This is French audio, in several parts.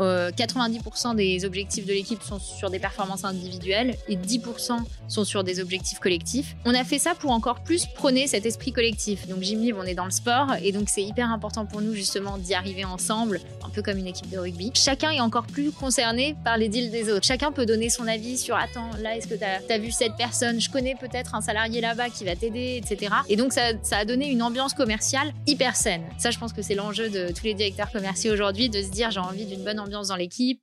Euh, 90% des objectifs de l'équipe sont sur des performances individuelles et 10% sont sur des objectifs collectifs. On a fait ça pour encore plus prôner cet esprit collectif. Donc Libre, on est dans le sport et donc c'est hyper important pour nous justement d'y arriver ensemble, un peu comme une équipe de rugby. Chacun est encore plus concerné par les deals des autres. Chacun peut donner son avis sur attends, là est-ce que tu as, vu cette personne? Je connais peut-être un salarié là-bas qui va t'aider, etc. Et donc ça, ça a donné une ambiance commerciale hyper saine. Ça, je pense que c'est l'enjeu de tous les directeurs commerciaux aujourd'hui, de se dire j'ai envie d'une bonne ambiance dans l'équipe.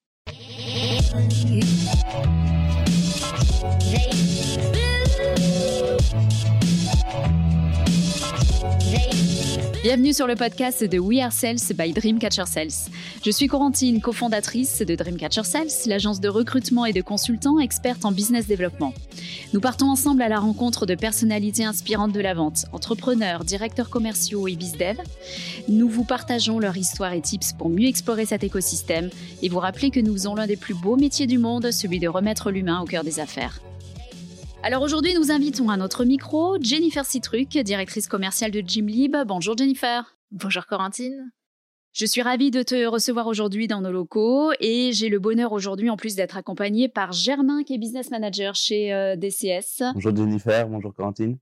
Bienvenue sur le podcast de We Are Sales by Dreamcatcher Sales. Je suis Corentine, cofondatrice de Dreamcatcher Sales, l'agence de recrutement et de consultants experte en business développement. Nous partons ensemble à la rencontre de personnalités inspirantes de la vente, entrepreneurs, directeurs commerciaux et bizdev. Nous vous partageons leur histoire et tips pour mieux explorer cet écosystème et vous rappeler que nous faisons l'un des plus beaux métiers du monde, celui de remettre l'humain au cœur des affaires. Alors aujourd'hui, nous invitons à notre micro Jennifer Citruc, directrice commerciale de Gymlib. Bonjour Jennifer. Bonjour Corentine. Je suis ravie de te recevoir aujourd'hui dans nos locaux et j'ai le bonheur aujourd'hui en plus d'être accompagnée par Germain qui est business manager chez euh, DCS. Bonjour Jennifer, bonjour Corentine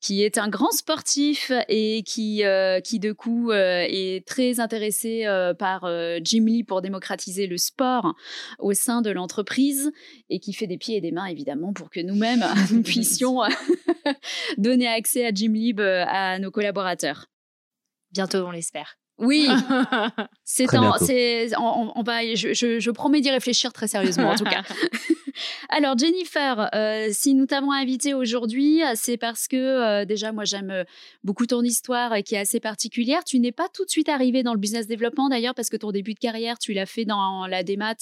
qui est un grand sportif et qui, euh, qui de coup euh, est très intéressé euh, par Jim Lee pour démocratiser le sport au sein de l'entreprise et qui fait des pieds et des mains évidemment pour que nous-mêmes nous puissions donner accès à Jim Lee à nos collaborateurs. Bientôt, on l'espère. Oui, c'est on, on, va, je, je promets d'y réfléchir très sérieusement en tout cas. Alors Jennifer, euh, si nous t'avons invité aujourd'hui, c'est parce que euh, déjà moi j'aime euh, beaucoup ton histoire qui est assez particulière. Tu n'es pas tout de suite arrivée dans le business développement d'ailleurs parce que ton début de carrière tu l'as fait dans la démat,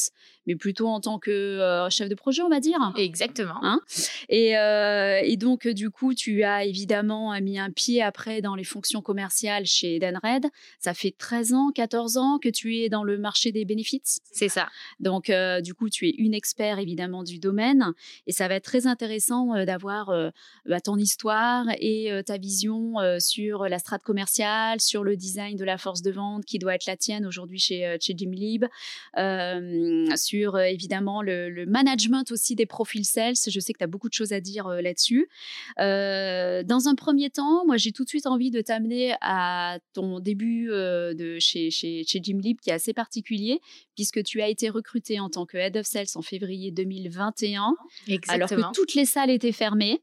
mais plutôt en tant que chef de projet on va dire. Exactement. Hein? Et, et, donc du coup tu as évidemment mis un pied après dans les fonctions commerciales chez Danred. Ça fait 13 ans, 14 ans que tu es dans le marché des bénéfices. C'est ça. Donc du coup tu es une expert évidemment du domaine. Et ça va être très intéressant euh, d'avoir euh, bah, ton histoire et euh, ta vision sur la strate commerciale, sur le design de la force de vente qui doit être la tienne aujourd'hui chez, chez Jimlib, sur évidemment le, management aussi des profils sales. Je sais que tu as beaucoup de choses à dire là-dessus. dans un premier temps, moi j'ai tout de suite envie de t'amener à ton début de chez, chez, chez Jimlib qui est assez particulier puisque tu as été recruté en tant que Head of Sales en février 2020 alors que toutes les salles étaient fermées.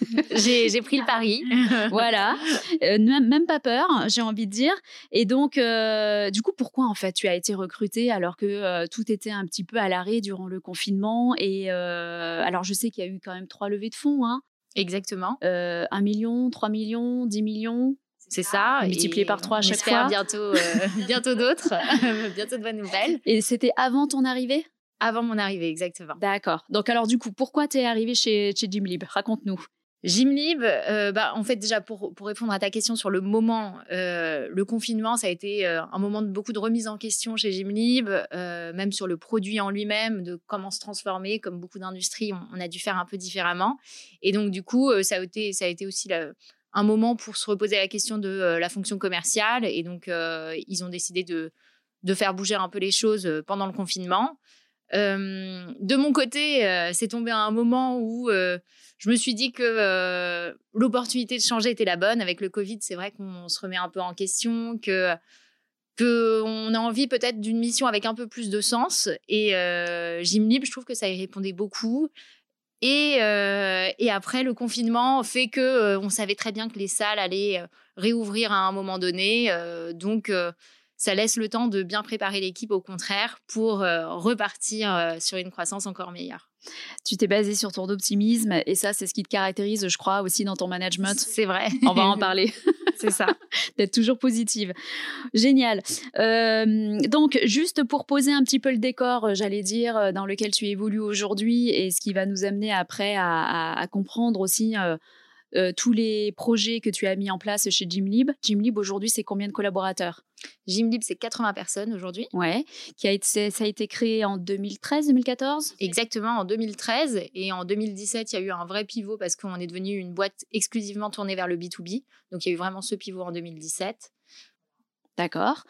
j'ai pris le pari. voilà, euh, même pas peur, j'ai envie de dire. Et donc, euh, du coup, pourquoi en fait tu as été recruté alors que euh, tout était un petit peu à l'arrêt durant le confinement Et alors, je sais qu'il y a eu quand même trois levées de fonds. Hein. Exactement. Un million, trois millions, dix millions. C'est ça. Multiplié par trois à chaque fois. bientôt, bientôt d'autres, bientôt de bonnes nouvelles. Et c'était avant ton arrivée? Avant mon arrivée, exactement. D'accord. Donc alors du coup, pourquoi tu es arrivé chez, chez Gymlib Raconte-nous. Gymlib, euh, bah, en fait déjà pour, pour, répondre à ta question sur le moment, euh, le confinement, ça a été euh, un moment de beaucoup de remise en question chez Gymlib, même sur le produit en lui-même, de comment se transformer, comme beaucoup d'industries, on, a dû faire un peu différemment. Et donc du coup, ça, a été, ça a été aussi un moment pour se reposer la question de la fonction commerciale. Et donc ils ont décidé de, de faire bouger un peu les choses pendant le confinement de mon côté, c'est tombé à un moment où je me suis dit que l'opportunité de changer était la bonne. Avec le Covid, c'est vrai qu'on se remet un peu en question, que qu'on a envie peut-être d'une mission avec un peu plus de sens. Et euh, Gym Libre, je trouve que ça y répondait beaucoup. Et, et après, le confinement fait que on savait très bien que les salles allaient réouvrir à un moment donné. donc ça laisse le temps de bien préparer l'équipe au contraire pour euh, repartir euh, sur une croissance encore meilleure. Tu t'es basé sur ton optimisme et ça, c'est ce qui te caractérise, je crois, aussi dans ton management. C'est vrai. On va en parler. c'est ça. D'être toujours positive. Génial. Euh, donc, juste pour poser un petit peu le décor, j'allais dire, dans lequel tu évolues aujourd'hui et ce qui va nous amener après à, comprendre aussi euh, tous les projets que tu as mis en place chez Gymlib. Gymlib, aujourd'hui, c'est combien de collaborateurs? Gymlib, c'est 80 personnes aujourd'hui. Ouais, qui a été, ça a été créé en 2013-2014 Exactement, en 2013. Et en 2017, il y a eu un vrai pivot parce qu'on est devenu une boîte exclusivement tournée vers le B2B. Donc, il y a eu vraiment ce pivot en 2017. D'accord.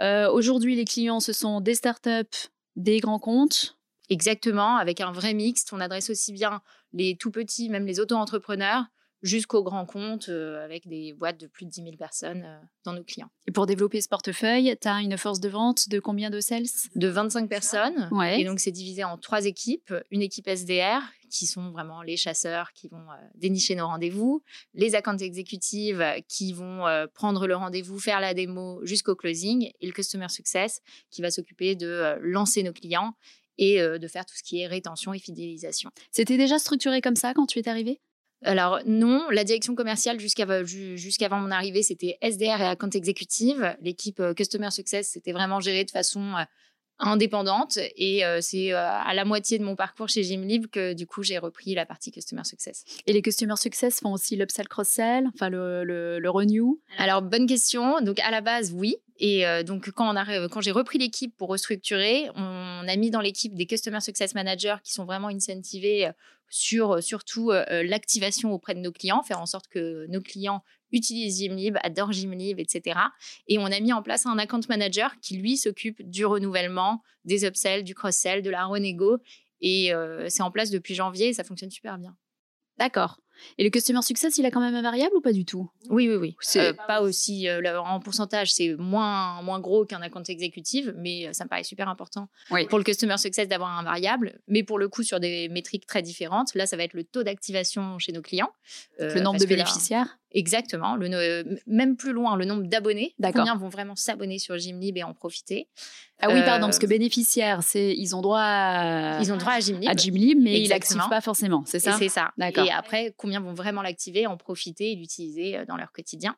Aujourd'hui, les clients, ce sont des startups, des grands comptes? Exactement, avec un vrai mix. On adresse aussi bien les tout petits, même les auto-entrepreneurs, jusqu'aux grands comptes avec des boîtes de plus de 10 000 personnes dans nos clients. Et pour développer ce portefeuille, tu as une force de vente de combien de sales? De 25 personnes. Ouais. Et donc, c'est divisé en trois équipes. Une équipe SDR, qui sont vraiment les chasseurs qui vont dénicher nos rendez-vous, les accounts exécutives qui vont prendre le rendez-vous, faire la démo jusqu'au closing, et le Customer Success qui va s'occuper de lancer nos clients et de faire tout ce qui est rétention et fidélisation. C'était déjà structuré comme ça quand tu es arrivé alors non, la direction commerciale jusqu'avant mon arrivée, c'était SDR et account exécutive. L'équipe euh, Customer Success, c'était vraiment géré de façon euh, indépendante. Et euh, c'est à la moitié de mon parcours chez Gymlib que du coup j'ai repris la partie Customer Success. Et les Customer Success font aussi l'upsell cross-sell, enfin le, le, renew? Alors bonne question. Donc à la base, oui. Et donc, quand, on quand j'ai repris l'équipe pour restructurer, on a mis dans l'équipe des Customer Success Managers qui sont vraiment incentivés sur euh, surtout euh, euh, l'activation auprès de nos clients, faire en sorte que nos clients utilisent Gymlib, adorent Gymlib, etc. Et on a mis en place un account manager qui, lui, s'occupe du renouvellement, des upsells, du cross-sell, de la renégo. Et c'est en place depuis janvier et ça fonctionne super bien. D'accord. Et le customer success, il a quand même un variable ou pas du tout? Oui, oui, oui. C'est pas aussi en pourcentage, c'est moins moins gros qu'un account exécutif, mais ça me paraît super important pour le customer success d'avoir un variable. Mais pour le coup, sur des métriques très différentes, là, ça va être le taux d'activation chez nos clients, le nombre de bénéficiaires? Exactement. Le, même plus loin, le nombre d'abonnés. Combien vont vraiment s'abonner sur Gymlib et en profiter? Ah oui, pardon, parce que euh, bénéficiaires, c'est ils ont droit à, ils ont droit à Gymlib, à Gymlib mais ils l'activent pas forcément, c'est ça? C'est ça. D'accord. Et après, combien vont vraiment l'activer, en profiter et l'utiliser euh, dans leur quotidien?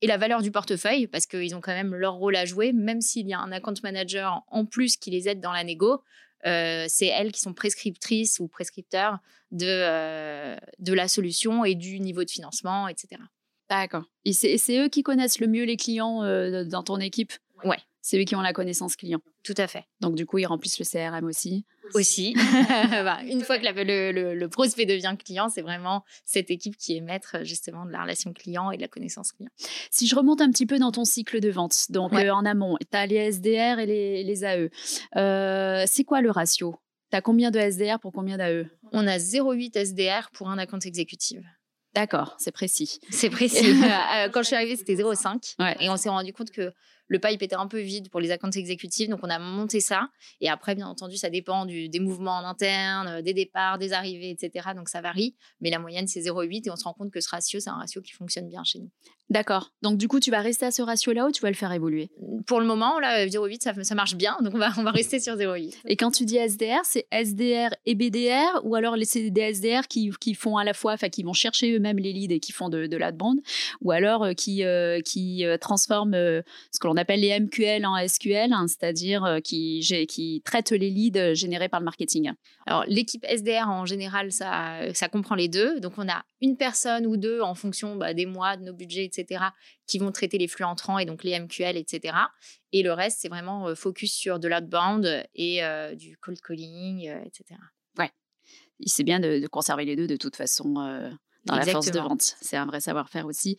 Et la valeur du portefeuille, parce qu'ils ont quand même leur rôle à jouer, même s'il y a un account manager en plus qui les aide dans la négo. Euh, c'est elles qui sont prescriptrices ou prescripteurs de, euh, de la solution et du niveau de financement, etc. D'accord. Et c'est eux qui connaissent le mieux les clients euh, dans ton équipe? Ouais. C'est eux qui ont la connaissance client. Tout à fait. Donc, du coup, ils remplissent le CRM aussi. Aussi. Bah, une fois que le, le, le, prospect devient client, c'est vraiment cette équipe qui est maître justement de la relation client et de la connaissance client. Si je remonte un petit peu dans ton cycle de vente, donc en amont, tu as les SDR et les, les AE. Euh, c'est quoi le ratio? Tu as combien de SDR pour combien d'AE On a 0,8 SDR pour un account exécutif. D'accord, c'est précis. C'est précis. Euh, quand je suis arrivée, c'était 0,5. Et on s'est rendu compte que le pipe était un peu vide pour les accounts exécutifs, donc on a monté ça. Et après, bien entendu, ça dépend du, des mouvements en interne, des départs, des arrivées, etc. Donc ça varie. Mais la moyenne, c'est 0,8 et on se rend compte que ce ratio, c'est un ratio qui fonctionne bien chez nous. D'accord. Donc du coup, tu vas rester à ce ratio-là ou tu vas le faire évoluer? Pour le moment, là, 0,8, ça, ça, marche bien. Donc on va, on va rester sur 0,8. Et quand tu dis SDR, c'est SDR et BDR ou alors c'est des SDR qui, qui font à la fois, enfin qui vont chercher eux-mêmes les leads et qui font de, de l'outbound ou alors euh, qui, euh, qui transforment ce que l'on appelle les MQL en SQL, hein, c'est-à-dire euh, qui, qui traite les leads générés par le marketing. Alors, l'équipe SDR, en général, ça, ça comprend les deux. Donc, on a une personne ou deux en fonction bah, des mois, de nos budgets, etc., qui vont traiter les flux entrants et donc les MQL, etc. Et le reste, c'est vraiment euh, focus sur de l'outbound et euh, du cold calling, etc. Ouais. C'est bien de, conserver les deux de toute façon dans la force de vente. C'est un vrai savoir-faire aussi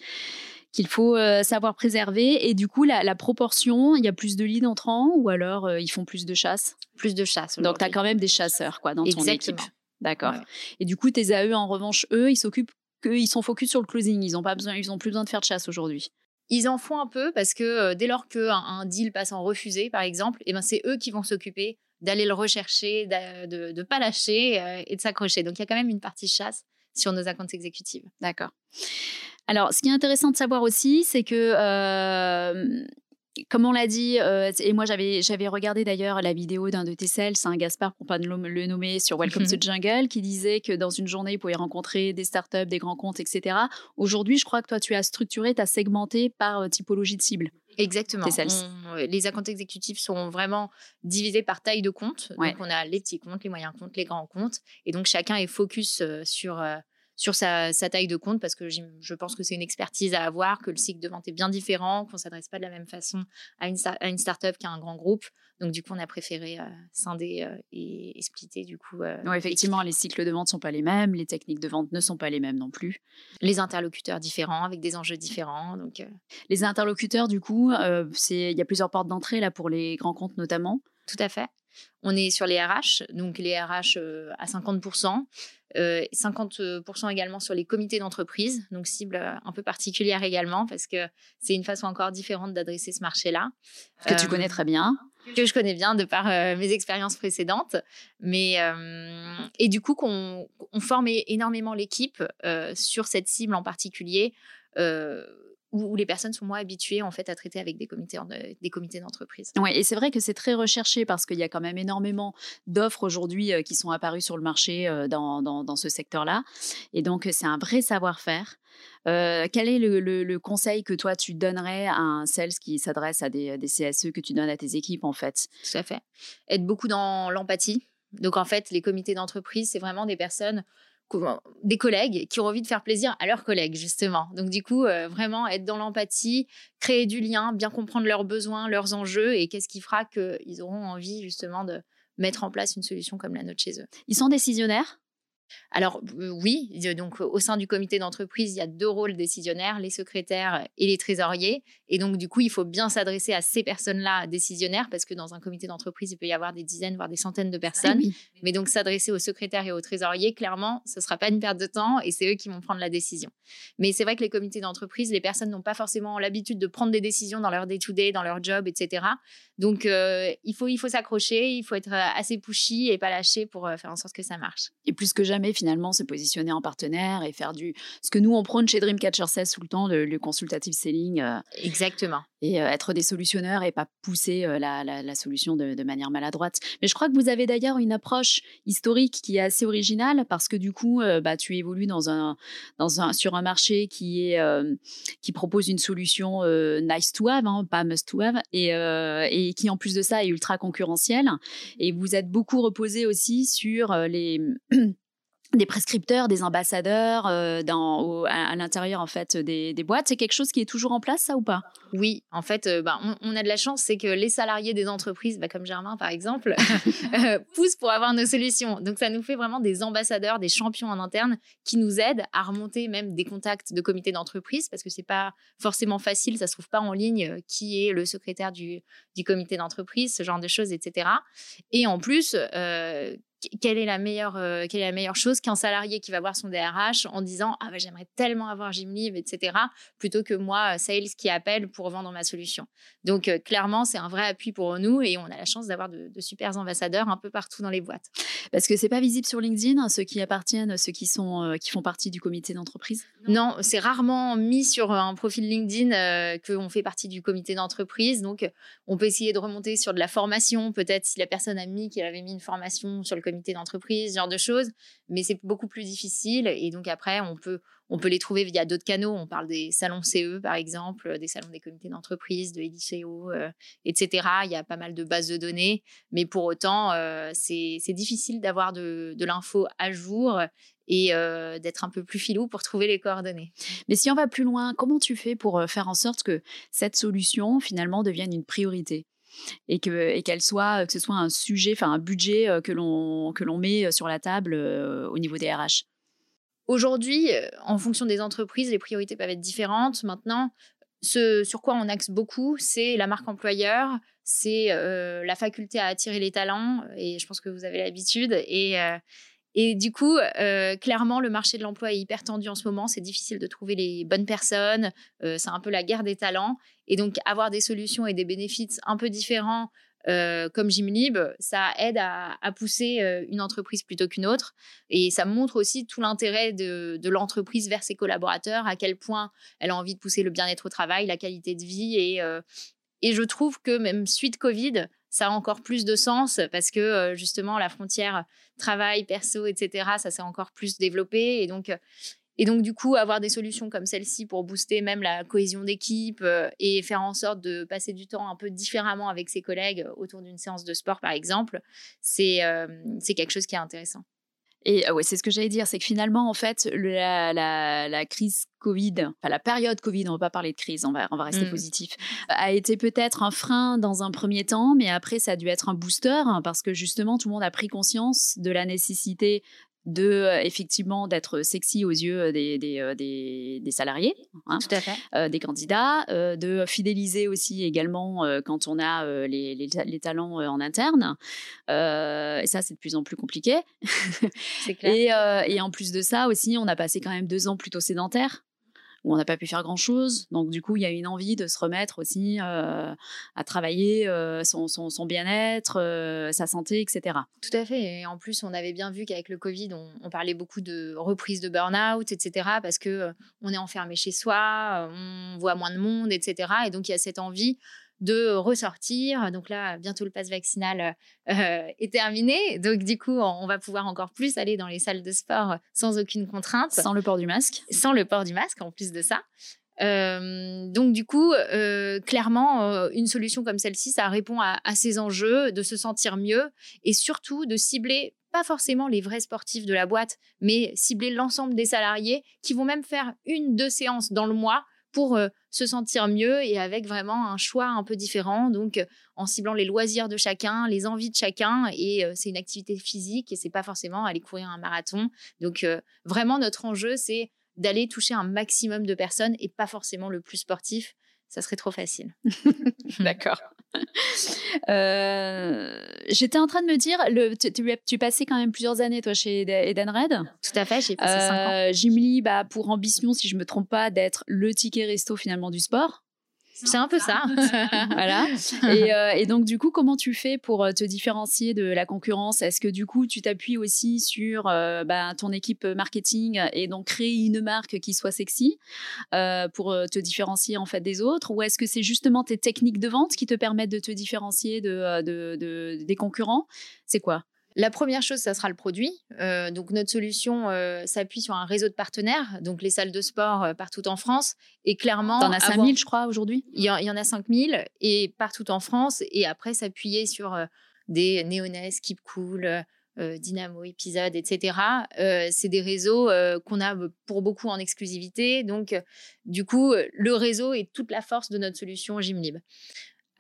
qu'il faut euh, savoir préserver. Et du coup, la, proportion, il y a plus de leads entrants ou alors euh, ils font plus de chasse? Plus de chasse. Donc, tu as quand même des chasseurs quoi, dans ton équipe. D'accord. Et du coup, tes AE, en revanche, eux, ils s'occupent qu'ils sont focus sur le closing. Ils n'ont pas besoin, ils ont plus besoin de faire de chasse aujourd'hui. Ils en font un peu parce que euh, dès lors qu'un un deal passe en refusé, par exemple, et eh ben c'est eux qui vont s'occuper d'aller le rechercher, de ne pas lâcher et de s'accrocher. Donc il y a quand même une partie chasse sur nos accounts exécutives. D'accord. Alors, ce qui est intéressant de savoir aussi, c'est que euh, comme on l'a dit, euh, et moi j'avais, j'avais regardé d'ailleurs la vidéo d'un de tes sales, un Gaspard pour pas le nommer, sur Welcome to mhm. Jungle, qui disait que dans une journée, il pouvait rencontrer des startups, des grands comptes, etc. Aujourd'hui, je crois que toi, tu as structuré, tu as segmenté par euh, typologie de cible. Exactement. les accounts exécutifs sont vraiment divisés par taille de compte. Donc, on a les petits comptes, les moyens comptes, les grands comptes. Et donc, chacun est focus sur sur sa, taille de compte parce que je pense que c'est une expertise à avoir, que le cycle de vente est bien différent, qu'on ne s'adresse pas de la même façon à une, à une start-up qu'à un grand groupe. Donc, du coup, on a préféré euh, scinder euh, et, splitter, du coup. Euh, effectivement, les cycles de vente ne sont pas les mêmes, les techniques de vente ne sont pas les mêmes non plus. Les interlocuteurs différents, avec des enjeux différents. Donc, Les interlocuteurs, du coup, il y a plusieurs portes d'entrée là pour les grands comptes notamment. Tout à fait. On est sur les RH, donc les RH à 50%. 50% également sur les comités d'entreprise, donc cible un peu particulière également, parce que c'est une façon encore différente d'adresser ce marché-là. Que tu connais très bien que je connais bien de par euh, mes expériences précédentes. Mais, euh, et du coup, qu'on on forme énormément l'équipe euh, sur cette cible en particulier. Où, les personnes sont moins habituées en fait à traiter avec des comités des comités d'entreprise. Oui, et c'est vrai que c'est très recherché parce qu'il y a quand même énormément d'offres aujourd'hui qui sont apparues sur le marché dans, dans, dans, ce secteur-là, et donc c'est un vrai savoir-faire. Euh, quel est le, conseil que toi tu donnerais à un sales qui s'adresse à des, CSE que tu donnes à tes équipes en fait? Tout à fait. Être beaucoup dans l'empathie. Donc en fait, les comités d'entreprise, c'est vraiment des personnes des collègues qui ont envie de faire plaisir à leurs collègues, justement. Donc, du coup, euh, vraiment être dans l'empathie, créer du lien, bien comprendre leurs besoins, leurs enjeux et qu'est-ce qui fera qu'ils auront envie, justement, de mettre en place une solution comme la nôtre chez eux. Ils sont décisionnaires? Alors oui, donc au sein du comité d'entreprise, il y a deux rôles décisionnaires, les secrétaires et les trésoriers. Et donc du coup, il faut bien s'adresser à ces personnes-là décisionnaires parce que dans un comité d'entreprise, il peut y avoir des dizaines, voire des centaines de personnes. Mais donc s'adresser aux secrétaires et aux trésoriers, clairement, ce ne sera pas une perte de temps et c'est eux qui vont prendre la décision. Mais c'est vrai que les comités d'entreprise, les personnes n'ont pas forcément l'habitude de prendre des décisions dans leur day-to-day, dans leur job, etc. Donc il faut, il faut s'accrocher, il faut être assez pushy et pas lâcher pour faire en sorte que ça marche. Et plus que jamais, finalement se positionner en partenaire et faire du ce que nous on prône chez Dreamcatcher 16 tout le temps, le, le consultative selling. Euh, Exactement. Et être des solutionneurs et pas pousser la, solution de, de, manière maladroite. Mais je crois que vous avez d'ailleurs une approche historique qui est assez originale parce que du coup, bah, tu évolues dans un, dans un, sur un marché qui, est, qui propose une solution nice to have, hein, pas must to have, et, et qui en plus de ça est ultra concurrentielle. Et vous êtes beaucoup reposé aussi sur les des prescripteurs, des ambassadeurs euh, dans, à, l'intérieur en fait des, boîtes. C'est quelque chose qui est toujours en place, ça ou pas? Oui, en fait, euh, bah, on, a de la chance, c'est que les salariés des entreprises, bah, comme Germain par exemple, euh, poussent pour avoir nos solutions. Donc ça nous fait vraiment des ambassadeurs, des champions en interne qui nous aident à remonter même des contacts de comités d'entreprise parce que c'est pas forcément facile, ça se trouve pas en ligne qui est le secrétaire du, du comité d'entreprise, ce genre de choses, etc. Et en plus, quelle est la meilleure, euh, quelle est la meilleure chose qu'un salarié qui va voir son DRH en disant ah bah, j'aimerais tellement avoir Gymlib etc plutôt que moi euh, sales qui appelle pour vendre ma solution. Donc euh, clairement c'est un vrai appui pour nous et on a la chance d'avoir de, super ambassadeurs un peu partout dans les boîtes. Parce que c'est pas visible sur LinkedIn ceux qui appartiennent ceux qui sont qui font partie du comité d'entreprise? Non c'est rarement mis sur un profil LinkedIn qu'on fait partie du comité d'entreprise. Donc on peut essayer de remonter sur de la formation. Peut-être si la personne a mis qu'elle avait mis une formation sur le comité d'entreprise, ce genre de choses, mais c'est beaucoup plus difficile. Et donc après, on peut, on peut les trouver via d'autres canaux. On parle des salons CE, par exemple, des salons des comités d'entreprise, de EDICO, euh, etc. Il y a pas mal de bases de données, mais pour autant, euh, c'est difficile d'avoir de, l'info à jour et euh, d'être un peu plus filou pour trouver les coordonnées. Mais si on va plus loin, comment tu fais pour faire en sorte que cette solution finalement devienne une priorité? Et que qu'elle soit que ce soit un sujet, enfin un budget euh, que l'on que l'on met euh, sur la table euh, au niveau des RH. Aujourd'hui, en fonction des entreprises, les priorités peuvent être différentes. Maintenant, ce sur quoi on axe beaucoup, c'est la marque employeur, c'est la faculté à attirer les talents, et je pense que vous avez l'habitude. Et, et du coup, clairement, le marché de l'emploi est hyper tendu en ce moment. C'est difficile de trouver les bonnes personnes. c'est un peu la guerre des talents. Et donc, avoir des solutions et des bénéfices un peu différents euh, comme Gymlib, ça aide à, pousser euh, une entreprise plutôt qu'une autre. Et ça montre aussi tout l'intérêt de, l'entreprise vers ses collaborateurs, à quel point elle a envie de pousser le bien-être au travail, la qualité de vie. Et, euh, et je trouve que même suite Covid, ça a encore plus de sens parce que justement la frontière travail, perso, etc., ça s'est encore plus développé. Et donc, et donc, du coup, avoir des solutions comme celle-ci pour booster même la cohésion d'équipe euh, et faire en sorte de passer du temps un peu différemment avec ses collègues autour d'une séance de sport, par exemple, c'est euh, quelque chose qui est intéressant. Et ouais, c'est ce que j'allais dire, c'est que finalement, en fait, la, la, crise Covid, enfin la période Covid, on ne va pas parler de crise, on va, on va rester mmh. positif, a été peut-être un frein dans un premier temps, mais après, ça a dû être un booster hein, parce que justement, tout le monde a pris conscience de la nécessité de euh, effectivement d'être sexy aux yeux euh, des, des, euh, des, des salariés, hein, Tout à fait. des candidats, de fidéliser aussi également quand on a les, les, les, talents en interne. et ça, c'est de plus en plus compliqué. C'est clair. Et, et, en plus de ça aussi, on a passé quand même deux ans plutôt sédentaires où on n'a pas pu faire grand-chose. Donc du coup, il y a une envie de se remettre aussi euh, à travailler euh, son, bien-être, euh, sa santé, etc. Tout à fait. Et en plus, on avait bien vu qu'avec le Covid, on, parlait beaucoup de reprise de burn-out, etc. Parce que on est enfermé chez soi, on voit moins de monde, etc. Et donc il y a cette envie de ressortir. Donc là, bientôt le pass vaccinal euh, est terminé. Donc du coup, on va pouvoir encore plus aller dans les salles de sport sans aucune contrainte. Sans le port du masque. Sans le port du masque, en plus de ça. Euh, donc du coup, euh, clairement, une solution comme celle-ci, ça répond à, à, ces enjeux, de se sentir mieux et surtout de cibler pas forcément les vrais sportifs de la boîte, mais cibler l'ensemble des salariés qui vont même faire une, deux séances dans le mois pour euh, se sentir mieux et avec vraiment un choix un peu différent. Donc, euh, en ciblant les loisirs de chacun, les envies de chacun. Et euh, c'est une activité physique et c'est pas forcément aller courir un marathon. Donc, vraiment, notre enjeu, c'est d'aller toucher un maximum de personnes et pas forcément le plus sportif. Ça serait trop facile. D'accord. Euh, j'étais en train de me dire, le, tu, tu, passais quand même plusieurs années, toi, chez Eden Red. Tout à fait, j'ai passé 5 ans. Euh, Jim Lee, bah, pour ambition, si je me trompe pas, d'être le ticket resto finalement du sport. C'est un peu ça. voilà. Euh, et, donc, du coup, comment tu fais pour euh, te différencier de la concurrence? Est-ce que du coup, tu t'appuies aussi sur euh, bah, ton équipe marketing et donc créer une marque qui soit sexy pour te différencier en fait des autres? Ou est-ce que c'est justement tes techniques de vente qui te permettent de te différencier de des concurrents? C'est quoi? La première chose, ça sera le produit. Euh, donc notre solution euh, s'appuie sur un réseau de partenaires, donc les salles de sport euh, partout en France. Et clairement, en as 5000, je crois, aujourd'hui? Il y, en a 5000 et partout en France. Et après, s'appuyer sur des Néonès, Keep Cool, Dynamo, Épisode, etc. c'est des réseaux qu'on a pour beaucoup en exclusivité. Donc, du coup, le réseau est toute la force de notre solution Gymlib.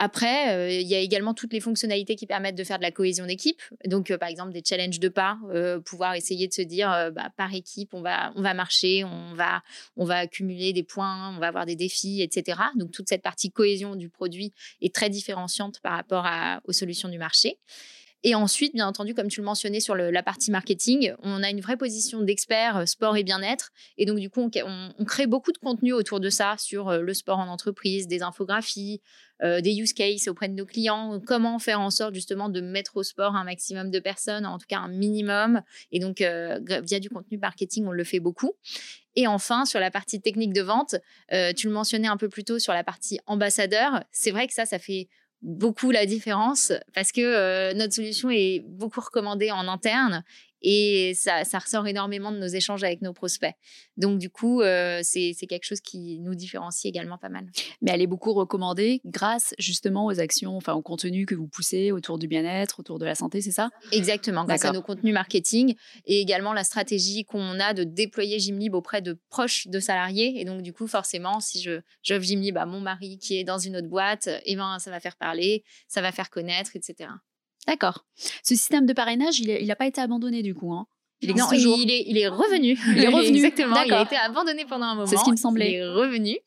Après, euh, il y a également toutes les fonctionnalités qui permettent de faire de la cohésion d'équipe. Donc, euh, par exemple, des challenges de pas, euh, pouvoir essayer de se dire, bah, par équipe, on va, on va marcher, on va, on va accumuler des points, on va avoir des défis, etc. Donc, toute cette partie cohésion du produit est très différenciante par rapport aux solutions du marché. Et ensuite, bien entendu, comme tu le mentionnais sur la partie marketing, on a une vraie position d'expert sport et bien-être. Et donc, du coup, on, crée beaucoup de contenu autour de ça sur le sport en entreprise, des infographies, euh, des use cases auprès de nos clients, comment faire en sorte justement de mettre au sport un maximum de personnes, en tout cas un minimum. Et donc, euh, via du contenu marketing, on le fait beaucoup. Et enfin, sur la partie technique de vente, euh, tu le mentionnais un peu plus tôt sur la partie ambassadeur. C'est vrai que ça, ça fait beaucoup la différence parce que notre solution est beaucoup recommandée en interne et ça, ça, ressort énormément de nos échanges avec nos prospects. Donc, du coup, euh, c'est quelque chose qui nous différencie également pas mal. Mais elle est beaucoup recommandée grâce justement aux actions, enfin au contenu que vous poussez autour du bien-être, autour de la santé, c'est ça? Exactement, grâce à nos contenus marketing et également la stratégie qu'on a de déployer Gymlib auprès de proches de salariés. Et donc, du coup, forcément, si je j'offre Gymlib à mon mari qui est dans une autre boîte, eh ben, ça va faire parler, ça va faire connaître, etc. D'accord. Ce système de parrainage, il n'a pas été abandonné du coup. Hein il non, Il, est, il est revenu. Il est revenu. Exactement. Il a été abandonné pendant un moment. C'est ce qui me semblait. Il est revenu.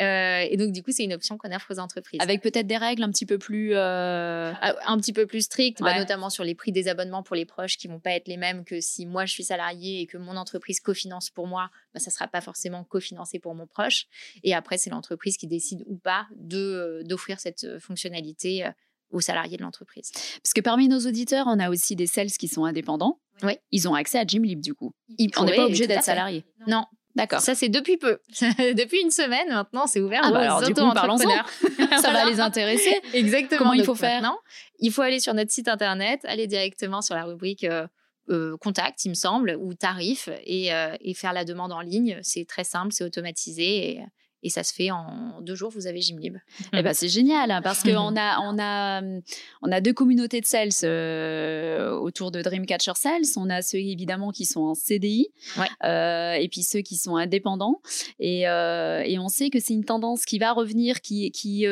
Euh, et donc, du coup, c'est une option qu'on offre aux entreprises. Avec peut-être des règles un petit peu plus. Euh... Ah, un petit peu plus strictes, bah, notamment sur les prix des abonnements pour les proches qui vont pas être les mêmes que si moi je suis salarié et que mon entreprise cofinance pour moi, bah, ça sera pas forcément cofinancé pour mon proche. Et après, c'est l'entreprise qui décide ou pas de d'offrir cette fonctionnalité euh, aux salariés de l'entreprise. Parce que parmi nos auditeurs, on a aussi des sales qui sont indépendants. Oui. Ils ont accès à Gymlib du coup. on n'est pas obligé d'être salarié. Non. D'accord. Ça, c'est depuis peu. depuis une semaine, maintenant, c'est ouvert ah bah aux auto-entrepreneurs. Ça va les intéresser. Exactement. Comment il faut faire Non. Il faut aller sur notre site internet, aller directement sur la rubrique euh, euh, contact, il me semble, ou tarif, et, euh, et, faire la demande en ligne. C'est très simple, c'est automatisé. Et, et ça se fait en deux jours. Vous avez Gymlib. Eh ben, c'est génial hein, parce qu'on a, on a, on a deux communautés de sales euh, autour de Dreamcatcher Sales. On a ceux évidemment qui sont en CDI euh, et puis ceux qui sont indépendants. Et, et on sait que c'est une tendance qui va revenir, qui, qui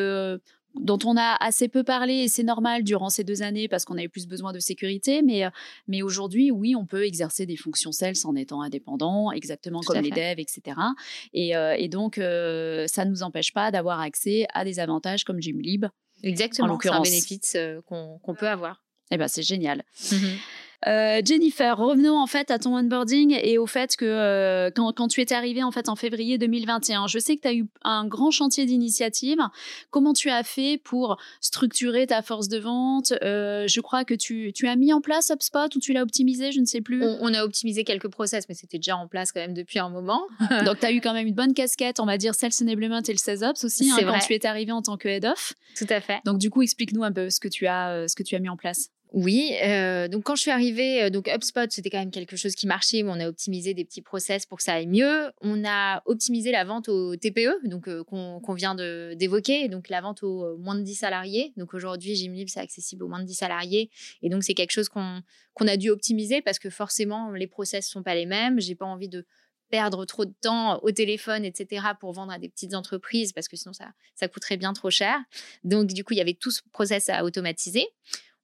dont on a assez peu parlé et c'est normal durant ces deux années parce qu'on avait plus besoin de sécurité. Mais, euh, mais aujourd'hui, oui, on peut exercer des fonctions sales en étant indépendant, exactement comme les devs, etc. Et, euh, et donc, euh, ça ne nous empêche pas d'avoir accès à des avantages comme Gymlib. Exactement, c'est un bénéfice qu'on peut avoir. Eh ben, c'est génial. Mmh euh, Jennifer, revenons en fait à ton onboarding et au fait que euh, quand, tu es arrivée en fait en février 2021, je sais que tu as eu un grand chantier d'initiative. Comment tu as fait pour structurer ta force de vente? Euh, Je crois que tu, as mis en place HubSpot ou tu l'as optimisé, je ne sais plus? On, a optimisé quelques process, mais c'était déjà en place quand même depuis un moment. Donc tu as eu quand même une bonne casquette, on va dire Sales Enablement et le Sales Ops aussi hein, quand tu es arrivée en tant que Head of. Tout à fait. Donc du coup, explique-nous un peu ce que tu as, ce que tu as mis en place. Oui, euh, donc quand je suis arrivée, euh, donc HubSpot, c'était quand même quelque chose qui marchait, on a optimisé des petits process pour que ça aille mieux. On a optimisé la vente au TPE, donc euh, qu'on vient d'évoquer, donc la vente aux moins de 10 salariés. Donc aujourd'hui, Gymlib, c'est accessible aux moins de 10 salariés. Et donc c'est quelque chose qu'on a dû optimiser parce que forcément, les process sont pas les mêmes. J'ai pas envie de perdre trop de temps au téléphone, etc., pour vendre à des petites entreprises, parce que sinon, ça, ça coûterait bien trop cher. Donc, du coup, il y avait tout ce process à automatiser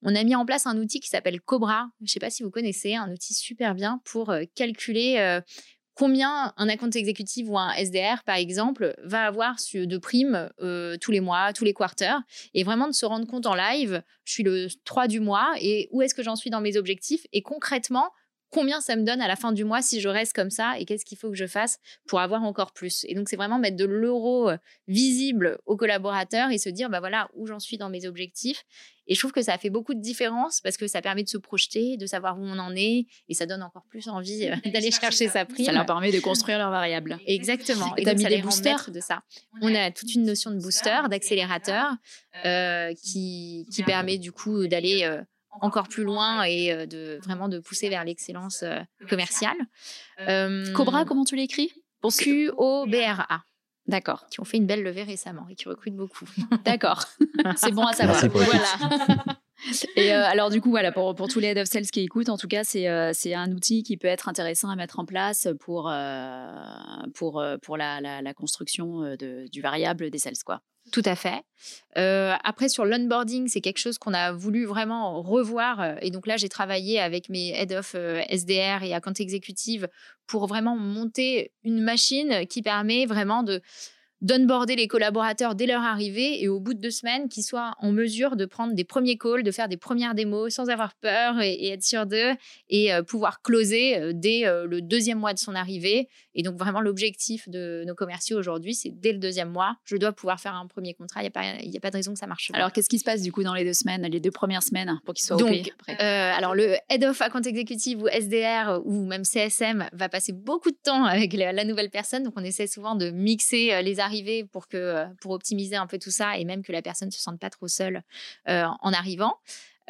on a mis en place un outil qui s'appelle Cobra. Je ne sais pas si vous connaissez, un outil super bien pour euh, calculer euh, combien un account exécutif ou un SDR, par exemple, va avoir de primes euh, tous les mois, tous les quarters, et vraiment de se rendre compte en live, je suis le 3 du mois, et où est-ce que j'en suis dans mes objectifs, et concrètement, combien ça me donne à la fin du mois si je reste comme ça et qu'est-ce qu'il faut que je fasse pour avoir encore plus. Et donc, c'est vraiment mettre de l'euro euh, visible aux collaborateurs et se dire, bah voilà, où j'en suis dans mes objectifs. Et je trouve que ça fait beaucoup de différence parce que ça permet de se projeter, de savoir où on en est et ça donne encore plus envie euh, d'aller chercher sa prime. Ça leur permet de construire leurs variables. Exactement. Et, donc, ça les boosters de ça. On a toute une notion de booster, d'accélérateur euh, qui, qui permet du coup d'aller encore plus loin et euh, de vraiment de pousser vers l'excellence euh, commerciale. Euh, Cobra, comment tu l'écris? Q-O-B-R-A. D'accord. Qui ont fait une belle levée récemment et qui recrutent beaucoup. D'accord. C'est bon à savoir. Voilà. Et alors du coup, voilà, pour, pour, tous les head of sales qui écoutent, en tout cas, c'est c'est un outil qui peut être intéressant à mettre en place pour, pour, pour la, la, la construction de, du variable des sales. Quoi. Tout à fait. Euh, après, sur l'onboarding, c'est quelque chose qu'on a voulu vraiment revoir. Euh, et donc là, j'ai travaillé avec mes head of euh, SDR et account exécutive pour vraiment monter une machine qui permet vraiment de d'onboarder les collaborateurs dès leur arrivée et au bout de deux semaines, qu'ils soient en mesure de prendre des premiers calls, de faire des premières démos sans avoir peur et, être sûr d'eux et euh, pouvoir closer euh, dès euh, le deuxième mois de son arrivée. Et donc vraiment l'objectif de nos commerciaux aujourd'hui, c'est dès le deuxième mois, je dois pouvoir faire un premier contrat. Il n'y a, pas, a pas de raison que ça marche. Pas. Alors qu'est-ce qui se passe du coup dans les deux semaines, les deux premières semaines pour qu'ils soient donc, alors le head of account executive ou SDR ou même CSM va passer beaucoup de temps avec la, la nouvelle personne. Donc on essaie souvent de mixer les pour, que, euh, pour optimiser un peu tout ça et même que la personne ne se sente pas trop seule euh, en arrivant.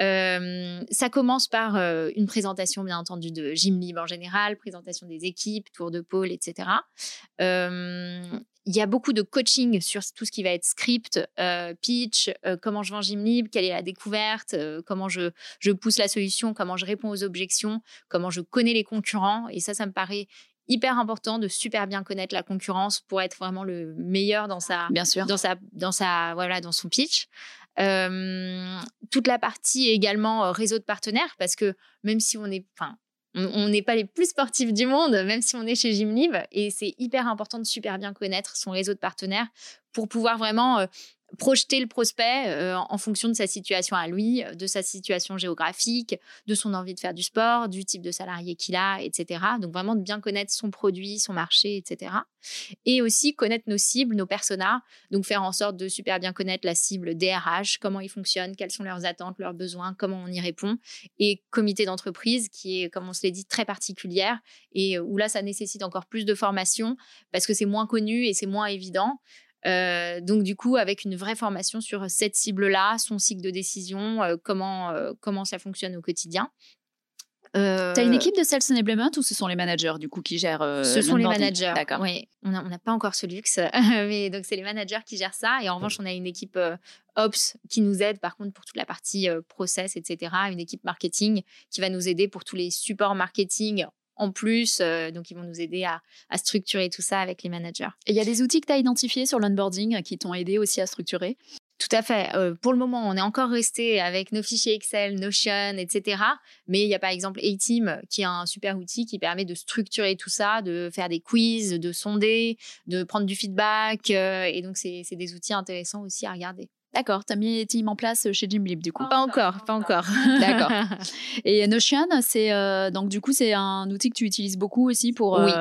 Euh, ça commence par une présentation, bien entendu, de Gymlib en général, présentation des équipes, tour de pôle, etc. il y a beaucoup de coaching sur tout ce qui va être script, pitch, comment je vends Gymlib, quelle est la découverte, comment je, je pousse la solution, comment je réponds aux objections, comment je connais les concurrents. Et ça, ça me paraît hyper important de super bien connaître la concurrence pour être vraiment le meilleur dans sa, bien sûr. dans sa, dans sa, voilà, dans son pitch. Euh, toute la partie également euh, réseau de partenaires parce que même si on est, enfin, on n'est pas les plus sportifs du monde, même si on est chez Gymlib, et c'est hyper important de super bien connaître son réseau de partenaires pour pouvoir vraiment euh, projeter le prospect euh, en fonction de sa situation à lui, de sa situation géographique, de son envie de faire du sport, du type de salarié qu'il a, etc. Donc vraiment de bien connaître son produit, son marché, etc. Et aussi connaître nos cibles, nos personas, donc faire en sorte de super bien connaître la cible DRH, comment ils fonctionnent, quelles sont leurs attentes, leurs besoins, comment on y répond. Et comité d'entreprise qui est, comme on se l'a dit, très particulière et où là, ça nécessite encore plus de formation parce que c'est moins connu et c'est moins évident. Euh, donc du coup, avec une vraie formation sur cette cible-là, son cycle de décision, euh, comment, euh, comment ça fonctionne au quotidien. Euh, tu as une équipe de sales enablement ou ce sont les managers du coup qui gèrent Ce sont les managers. D'accord. Oui, on n'a pas encore ce luxe, mais donc c'est les managers qui gèrent ça. Et en revanche, on a une équipe ops qui nous aide par contre pour toute la partie process, etc. Une équipe marketing qui va nous aider pour tous les supports marketing en plus. donc, ils vont nous aider à, à, structurer tout ça avec les managers. Et il y a des outils que tu as identifiés sur l'onboarding qui t'ont aidé aussi à structurer? Tout à fait. pour le moment, on est encore resté avec nos fichiers Excel, Notion, etc. Mais il y a par exemple A-Team qui est un super outil qui permet de structurer tout ça, de faire des quiz, de sonder, de prendre du feedback. et donc, c'est des outils intéressants aussi à regarder. D'accord, tu as mis Team en place chez Gymlib du coup Pas encore, pas encore. D'accord. Et Notion, c'est donc du coup c'est un outil que tu utilises beaucoup aussi pour oui.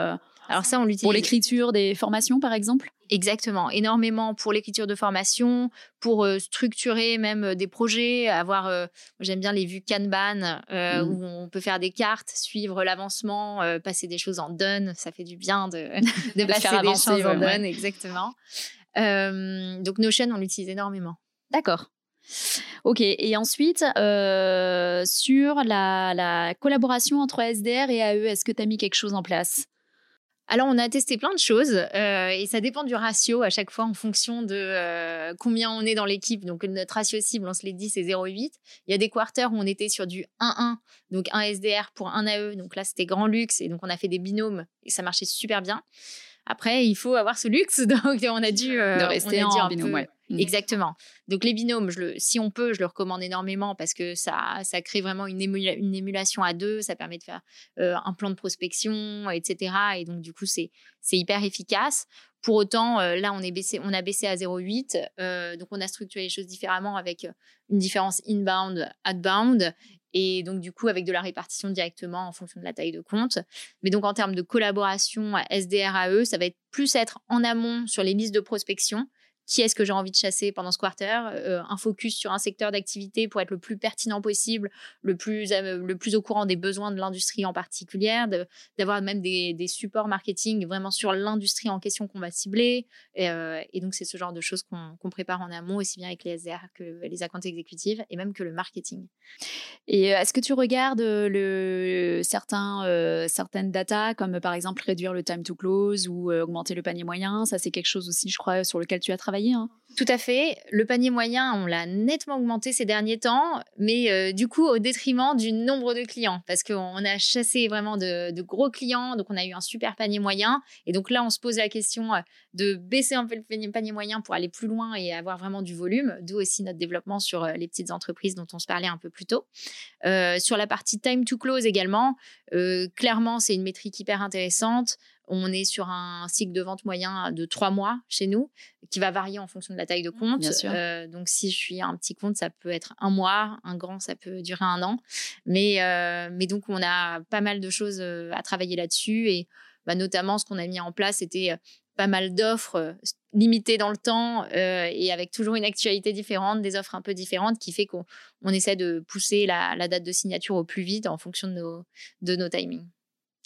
Alors ça on l'utilise pour l'écriture des formations par exemple? Exactement, énormément pour l'écriture de formation, pour structurer même des projets, avoir, j'aime bien les vues Kanban, mmh. où on peut faire des cartes, suivre l'avancement, passer des choses en done, ça fait du bien de, de, passer des choses en done, exactement. Donc Notion, on l'utilise énormément. D'accord. Ok, et ensuite, sur la, la, collaboration entre SDR et AE, est-ce que tu as mis quelque chose en place? Alors, on a testé plein de choses euh, et ça dépend du ratio à chaque fois en fonction de euh, combien on est dans l'équipe. Donc, notre ratio cible, on se l'est dit, c'est 0,8. Il y a des quarters où on était sur du 1-1, donc un SDR pour un AE. Donc là, c'était grand luxe et donc on a fait des binômes et ça marchait super bien. Après, il faut avoir ce luxe, donc on a dû, euh, de rester en binôme. Ouais. Mmh. Exactement. Donc les binômes, je le, si on peut, je le recommande énormément parce que ça, ça crée vraiment une, une émulation à deux, ça permet de faire euh, un plan de prospection, etc. Et donc du coup, c'est hyper efficace. Pour autant, euh, là, on, est baissé, on a baissé à 0,8. Euh, donc on a structuré les choses différemment avec une différence inbound, outbound. Et donc, du coup, avec de la répartition directement en fonction de la taille de compte. Mais donc, en termes de collaboration SDR-AE, ça va être plus être en amont sur les listes de prospection qui est-ce que j'ai envie de chasser pendant ce quarter, euh, un focus sur un secteur d'activité pour être le plus pertinent possible, le plus, euh, le plus au courant des besoins de l'industrie en particulier, d'avoir même des, supports marketing vraiment sur l'industrie en question qu'on va cibler. Et, euh, donc, c'est ce genre de choses qu'on prépare en amont, aussi bien avec les SDR que les accounts exécutives et même que le marketing. Et est-ce que tu regardes certains, certaines data, comme par exemple réduire le time to close ou augmenter le panier moyen? Ça, c'est quelque chose aussi, je crois, sur lequel tu as travaillé Hein. Tout à fait. Le panier moyen, on l'a nettement augmenté ces derniers temps, mais euh, du coup au détriment du nombre de clients, parce qu'on a chassé vraiment de, gros clients, donc on a eu un super panier moyen. Et donc là, on se pose la question euh, de baisser un peu le panier moyen pour aller plus loin et avoir vraiment du volume, d'où aussi notre développement sur euh, les petites entreprises dont on se parlait un peu plus tôt. sur la partie time to close également, clairement, c'est une métrique hyper intéressante. On est sur un cycle de vente moyen de trois mois chez nous, qui va varier en fonction de la taille de compte. Euh, donc, si je suis un petit compte, ça peut être un mois, un grand, ça peut durer un an. Mais, euh, mais donc, on a pas mal de choses euh, à travailler là-dessus. Et bah, notamment, ce qu'on a mis en place, c'était pas mal d'offres limitées dans le temps et avec toujours une actualité différente, des offres un peu différentes, qui fait qu'on essaie de pousser la, date de signature au plus vite en fonction de nos, de nos timings.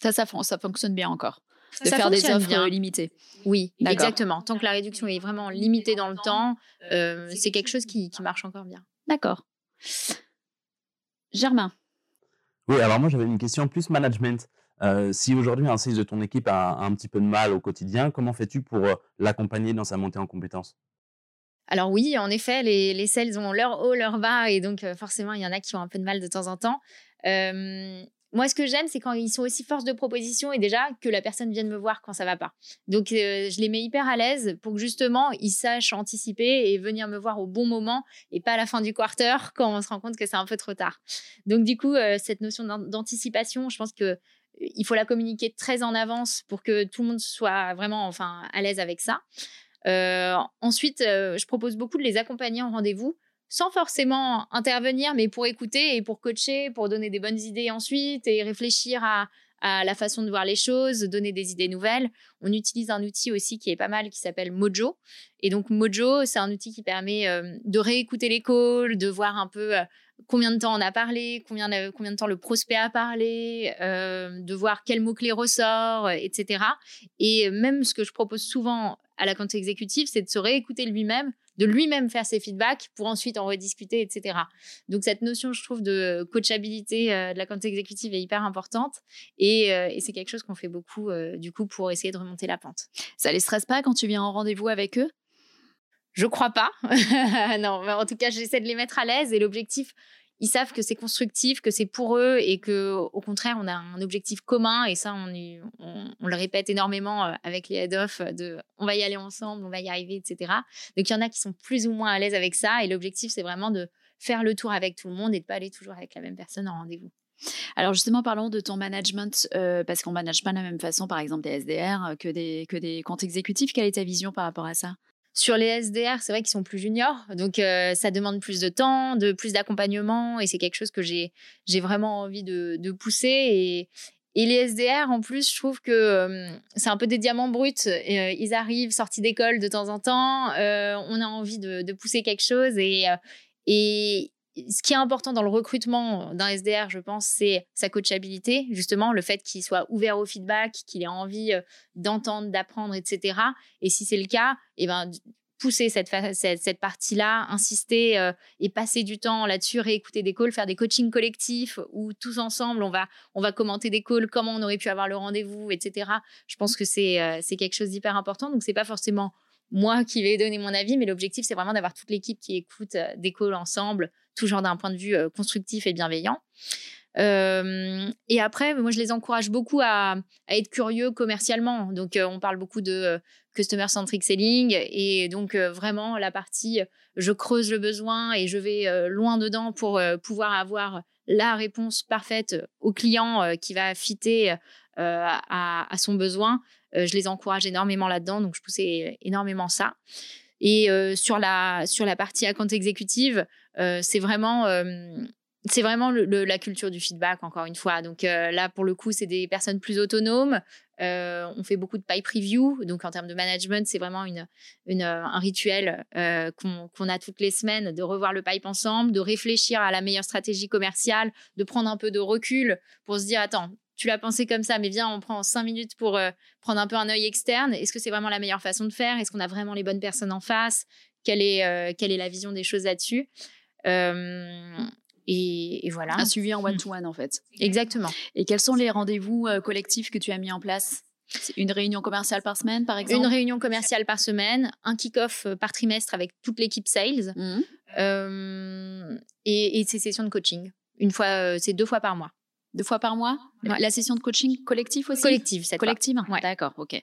Ça, ça, ça fonctionne bien encore de faire des offres bien. limitées. Oui, exactement. Tant que la réduction est vraiment limitée dans le temps, euh, c'est quelque chose qui, marche encore bien. D'accord. Germain. Oui, alors moi j'avais une question plus management. Euh, si aujourd'hui un sales de ton équipe a, un petit peu de mal au quotidien, comment fais-tu pour euh, l'accompagner dans sa montée en compétences? Alors oui, en effet, les, les sales ont leur haut, leur bas, et donc forcément, il y en a qui ont un peu de mal de temps en temps. Moi, ce que j'aime, c'est quand ils sont aussi force de proposition et déjà que la personne vienne me voir quand ça va pas. Donc, euh, je les mets hyper à l'aise pour que justement ils sachent anticiper et venir me voir au bon moment et pas à la fin du quarter quand on se rend compte que c'est un peu trop tard. Donc, du coup, euh, cette notion d'anticipation, je pense que euh, il faut la communiquer très en avance pour que tout le monde soit vraiment enfin à l'aise avec ça. ensuite, je propose beaucoup de les accompagner en rendez-vous sans forcément intervenir, mais pour écouter et pour coacher, pour donner des bonnes idées ensuite et réfléchir à, la façon de voir les choses, donner des idées nouvelles. On utilise un outil aussi qui est pas mal qui s'appelle Mojo. Et donc Mojo, c'est un outil qui permet euh, de réécouter les calls, de voir un peu euh, combien de temps on a parlé, combien de, combien de temps le prospect a parlé, euh, de voir quel mot-clé ressort, etc. Et même ce que je propose souvent à la compte exécutive, c'est de se réécouter lui-même de lui-même faire ses feedbacks pour ensuite en rediscuter, etc. Donc cette notion, je trouve, de coachabilité de la compte exécutive est hyper importante et, et c'est quelque chose qu'on fait beaucoup du coup pour essayer de remonter la pente. Ça les stresse pas quand tu viens en rendez-vous avec eux? Je crois pas. non, mais en tout cas, j'essaie de les mettre à l'aise et l'objectif, ils savent que c'est constructif, que c'est pour eux et que au contraire, on a un objectif commun et ça, on, le répète énormément euh, avec les head-off de on va y aller ensemble, on va y arriver, etc. Donc, il y en a qui sont plus ou moins à l'aise avec ça et l'objectif, c'est vraiment de faire le tour avec tout le monde et de pas aller toujours avec la même personne en rendez-vous. Alors justement, parlons de ton management, euh, parce qu'on ne manage pas de la même façon, par exemple, des SDR euh, que des comptes exécutifs. Quelle est ta vision par rapport à ça? Sur les SDR, c'est vrai qu'ils sont plus juniors, donc euh, ça demande plus de temps, de plus d'accompagnement, et c'est quelque chose que j'ai j'ai vraiment envie de, pousser. Et, les SDR, en plus, je trouve que euh, c'est un peu des diamants bruts. Euh, ils arrivent sortis d'école de temps en temps. on a envie de, pousser quelque chose et ce qui est important dans le recrutement d'un SDR, je pense, c'est sa coachabilité, justement, le fait qu'il soit ouvert au feedback, qu'il ait envie euh, d'entendre, d'apprendre, etc. Et si c'est le cas, eh ben, pousser cette, cette, partie-là, insister euh, et passer du temps là-dessus, réécouter des calls, faire des coachings collectifs où tous ensemble, on va, on va commenter des calls, comment on aurait pu avoir le rendez-vous, etc. Je pense que c'est euh, c'est quelque chose d'hyper important. Donc, c'est pas forcément moi qui vais donner mon avis, mais l'objectif, c'est vraiment d'avoir toute l'équipe qui écoute des calls ensemble, toujours d'un point de vue euh, constructif et bienveillant. Euh, et après, moi, je les encourage beaucoup à, être curieux commercialement. Donc, euh, on parle beaucoup de customer centric selling et donc vraiment la partie je creuse le besoin et je vais loin dedans pour pouvoir avoir la réponse parfaite au client qui va fitter à, son besoin. Je les encourage énormément là-dedans, donc je poussais énormément ça. Et sur la sur la partie account exécutive, euh, c'est vraiment euh, c'est vraiment la culture du feedback, encore une fois. Donc euh, là, pour le coup, c'est des personnes plus autonomes. on fait beaucoup de pipe review. Donc en termes de management, c'est vraiment une, un rituel qu'on a toutes les semaines de revoir le pipe ensemble, de réfléchir à la meilleure stratégie commerciale, de prendre un peu de recul pour se dire, attends, tu l'as pensé comme ça, mais viens, on prend cinq minutes pour prendre un peu un œil externe. Est-ce que c'est vraiment la meilleure façon de faire? Est-ce qu'on a vraiment les bonnes personnes en face? Quelle est, quelle est la vision des choses là-dessus? Et, voilà. Un suivi en one-to-one, en fait. Exactement. Et quels sont les rendez-vous collectifs que tu as mis en place? Une réunion commerciale par semaine, par exemple? Une réunion commerciale par semaine, un kick-off par trimestre avec toute l'équipe sales mmh. et, et ces sessions de coaching. Une fois, c'est deux fois par mois. Deux fois par mois? La session de coaching collectif aussi? Collective, cette Collective ouais. D'accord, ok.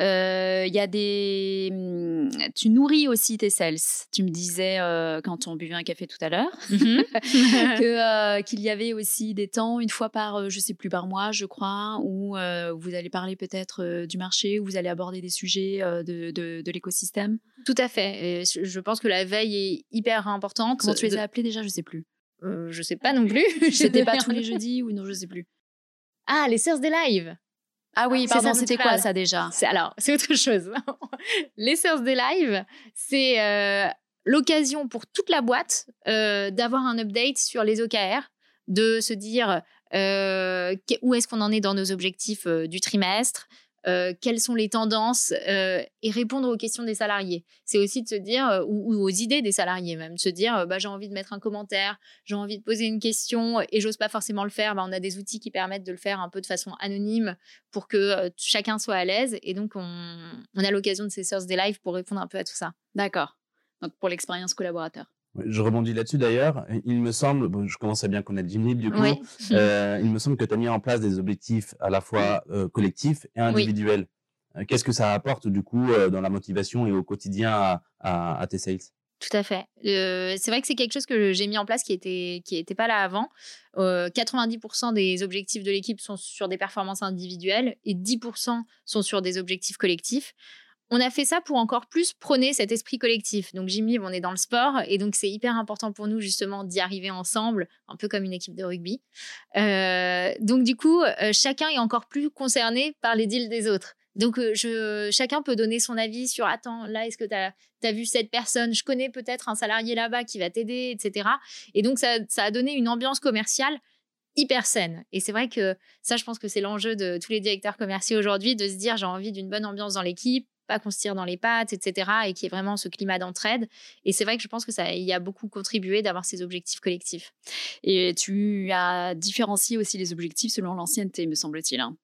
Il y a des. Mmh, tu nourris aussi tes sales. Tu me disais quand on buvait un café tout à l'heure mmh qu'il y avait aussi des temps, une fois par, je sais plus par mois, je crois, où vous allez parler peut-être du marché, où vous allez aborder des sujets de, de, l'écosystème? Tout à fait. Et je pense que la veille est hyper importante. Comment tu les as appelés déjà? Je sais plus. Euh, je sais pas non plus. C'était pas tous les jeudis ou non Je sais plus. Ah, les séances des lives. Ah oui, pardon, c'était quoi ça déjà Alors, c'est autre chose. les séances des lives, c'est euh, l'occasion pour toute la boîte euh, d'avoir un update sur les OKR, de se dire euh, où est-ce qu'on en est dans nos objectifs du trimestre, euh, quelles sont les tendances euh, et répondre aux questions des salariés. C'est aussi de se dire, euh, ou, aux idées des salariés même, de se dire, bah, j'ai envie de mettre un commentaire, j'ai envie de poser une question et j'ose pas forcément le faire. Bah, on a des outils qui permettent de le faire un peu de façon anonyme pour que chacun soit à l'aise. Et donc, on, a l'occasion de ces sources des lives pour répondre un peu à tout ça. D'accord. Donc, pour l'expérience collaborateur. Je rebondis là-dessus d'ailleurs. Il me semble, je commence à bien connaître Jimmy du coup, euh, il me semble que tu as mis en place des objectifs à la fois euh, collectifs et individuels. Euh, qu'est-ce que ça apporte du coup dans la motivation et au quotidien à, tes sales? Tout à fait. c'est vrai que c'est quelque chose que j'ai mis en place qui était qui était pas là avant. 90% des objectifs de l'équipe sont sur des performances individuelles et 10% sont sur des objectifs collectifs on a fait ça pour encore plus prôner cet esprit collectif. Donc Jimmy, on est dans le sport et donc c'est hyper important pour nous justement d'y arriver ensemble, un peu comme une équipe de rugby. Euh, donc du coup, euh, chacun est encore plus concerné par les deals des autres. Donc euh, chacun peut donner son avis sur attends, là, est-ce que tu as, vu cette personne? Je connais peut-être un salarié là-bas qui va t'aider, etc. Et donc ça, ça a donné une ambiance commerciale hyper saine. Et c'est vrai que ça, je pense que c'est l'enjeu de tous les directeurs commerciaux aujourd'hui, de se dire j'ai envie d'une bonne ambiance dans l'équipe, pas qu'on se tire dans les pattes, etc. Et qu'il y ait vraiment ce climat d'entraide. Et c'est vrai que je pense que ça y a beaucoup contribué d'avoir ces objectifs collectifs. Et tu as différencié aussi les objectifs selon l'ancienneté, me semble-t-il. Hein.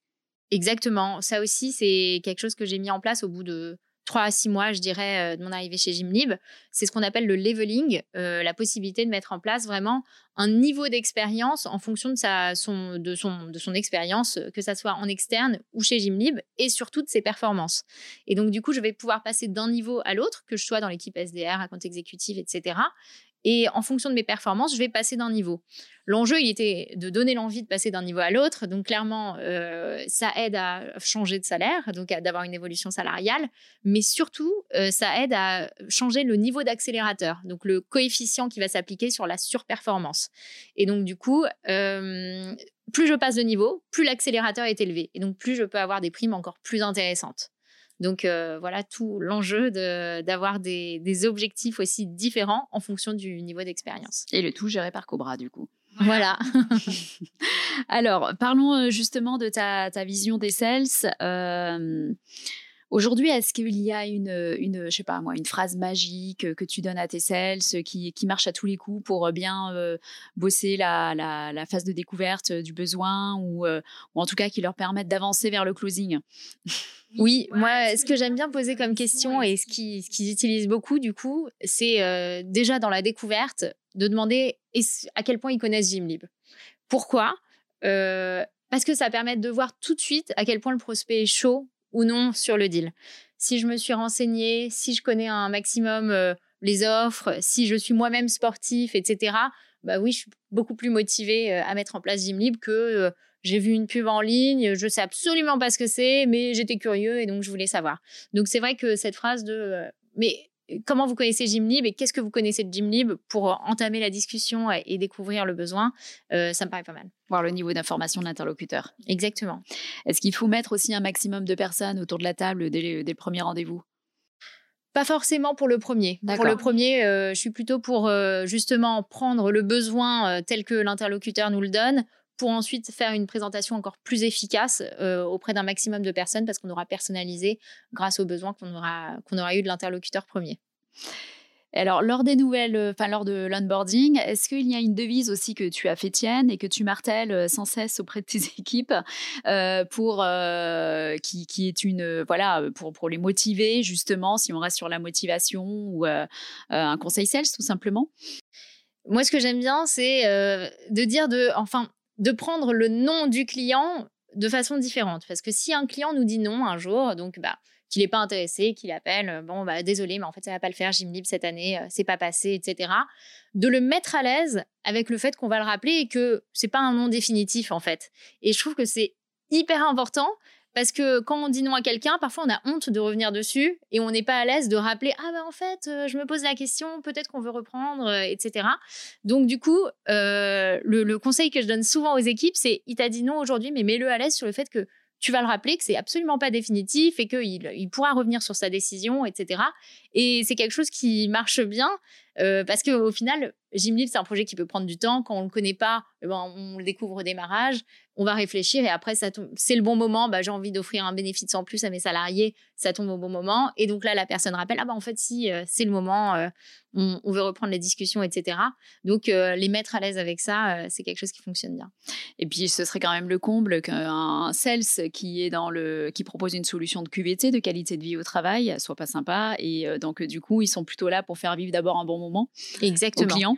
Exactement. Ça aussi, c'est quelque chose que j'ai mis en place au bout de trois à six mois, je dirais, euh, de mon arrivée chez Gymlib. C'est ce qu'on appelle le leveling, euh, la possibilité de mettre en place vraiment un niveau d'expérience en fonction de, sa, son, de son, de son expérience, euh, que ça soit en externe ou chez Gymlib, et surtout de ses performances. Et donc, du coup, je vais pouvoir passer d'un niveau à l'autre, que je sois dans l'équipe SDR, à compte exécutif, etc. Et en fonction de mes performances, je vais passer d'un niveau. L'enjeu, il était de donner l'envie de passer d'un niveau à l'autre. Donc, clairement, euh, ça aide à changer de salaire, donc d'avoir une évolution salariale. Mais surtout, euh, ça aide à changer le niveau d'accélérateur, donc le coefficient qui va s'appliquer sur la surperformance. Et donc, du coup, euh, plus je passe de niveau, plus l'accélérateur est élevé. Et donc, plus je peux avoir des primes encore plus intéressantes. Donc euh, voilà tout l'enjeu d'avoir des, objectifs aussi différents en fonction du niveau d'expérience. Et le tout géré par Cobra du coup. Voilà. Alors, parlons euh, justement de ta, vision des sales. Euh, aujourd'hui, est-ce qu'il y a une, une, je sais pas moi, une phrase magique que tu donnes à tes sales qui, qui marche à tous les coups pour bien bosser la, la, phase de découverte du besoin ou, ou en tout cas qui leur permettent d'avancer vers le closing? Oui, moi, ce que j'aime bien poser comme question et ce qu'ils utilisent beaucoup, du coup, c'est euh, déjà dans la découverte de demander à quel point ils connaissent Gymlib. Pourquoi? Euh, Parce que ça permet de voir tout de suite à quel point le prospect est chaud ou non sur le deal. Si je me suis renseigné, si je connais un maximum euh, les offres, si je suis moi-même sportif, etc., bah oui, je suis beaucoup plus motivée à mettre en place Gymlib que j'ai vu une pub en ligne, je sais absolument pas ce que c'est, mais j'étais curieux et donc je voulais savoir. Donc c'est vrai que cette phrase de euh, mais comment vous connaissez Gymlib et qu'est-ce que vous connaissez de Gymlib pour entamer la discussion et découvrir le besoin, euh, ça me paraît pas mal. Voir le niveau d'information de l'interlocuteur. Exactement. Est-ce qu'il faut mettre aussi un maximum de personnes autour de la table dès, le premier rendez-vous? Pas forcément pour le premier. Pour le premier, euh, je suis plutôt pour justement prendre le besoin tel que l'interlocuteur nous le donne, pour ensuite faire une présentation encore plus efficace euh, auprès d'un maximum de personnes parce qu'on aura personnalisé grâce aux besoins qu'on aura, qu'on aura eu de l'interlocuteur premier. Alors, lors des nouvelles, euh, enfin, lors de l'onboarding, est-ce qu'il y a une devise aussi que tu as fait tienne et que tu martèles euh, sans cesse auprès de tes équipes pour, qui, qui, est une, voilà, pour, pour les motiver justement, si on reste sur la motivation ou un conseil sales tout simplement? Moi, ce que j'aime bien, c'est de dire de, enfin, de prendre le nom du client de façon différente. Parce que si un client nous dit non un jour, donc bah, qu'il n'est pas intéressé, qu'il appelle, euh, bon, bah, désolé, mais en fait, ça va pas le faire, Gymlib cette année, euh, c'est pas passé, etc. De le mettre à l'aise avec le fait qu'on va le rappeler et que c'est pas un nom définitif, en fait. Et je trouve que c'est hyper important parce que quand on dit non à quelqu'un, parfois on a honte de revenir dessus et on n'est pas à l'aise de rappeler Ah ben en fait, euh, je me pose la question, peut-être qu'on veut reprendre, euh, etc. Donc du coup, euh, le, conseil que je donne souvent aux équipes, c'est Il t'a dit non aujourd'hui, mais mets-le à l'aise sur le fait que tu vas le rappeler que c'est absolument pas définitif et qu'il il pourra revenir sur sa décision, etc. Et c'est quelque chose qui marche bien parce qu'au final, Gymlib, c'est un projet qui peut prendre du temps. Quand on le connaît pas, eh ben, on le découvre au démarrage on va réfléchir et après, ça c'est le bon moment. Bah, j'ai envie d'offrir un bénéfice en plus à mes salariés, ça tombe au bon moment. Et donc là, la personne rappelle ah bah en fait si euh, c'est le moment, euh, on, veut reprendre les discussions, etc. Donc euh, les mettre à l'aise avec ça, c'est quelque chose qui fonctionne bien. Et puis ce serait quand même le comble qu'un sales qui est dans le qui propose une solution de QVT, de qualité de vie au travail, soit pas sympa. Et donc du coup, ils sont plutôt là pour faire vivre d'abord un bon moment Exactement. aux clients.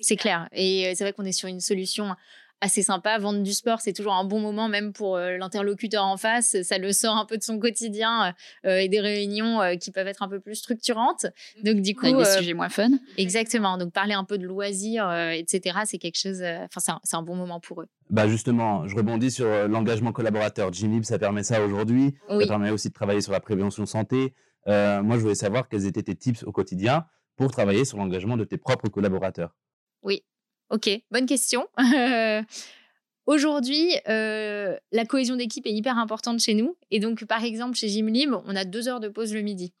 C'est clair. Et c'est vrai qu'on est sur une solution assez sympa. Vendre du sport, c'est toujours un bon moment, même pour euh, l'interlocuteur en face. Ça le sort un peu de son quotidien euh, et des réunions euh, qui peuvent être un peu plus structurantes. Donc, du coup. Avec des sujets moins fun. Exactement. Donc, parler un peu de loisirs, etc., c'est quelque chose. Enfin, c'est un, bon moment pour eux. Bah justement, je rebondis sur l'engagement collaborateur. Gymlib, ça permet ça aujourd'hui. Ça permet aussi de travailler sur la prévention santé. moi, je voulais savoir quels étaient tes tips au quotidien pour travailler sur l'engagement de tes propres collaborateurs. Oui, Ok, bonne question. Aujourd'hui, euh, la cohésion d'équipe est hyper importante chez nous. Et donc, par exemple, chez Gymlib, on a deux heures de pause le midi.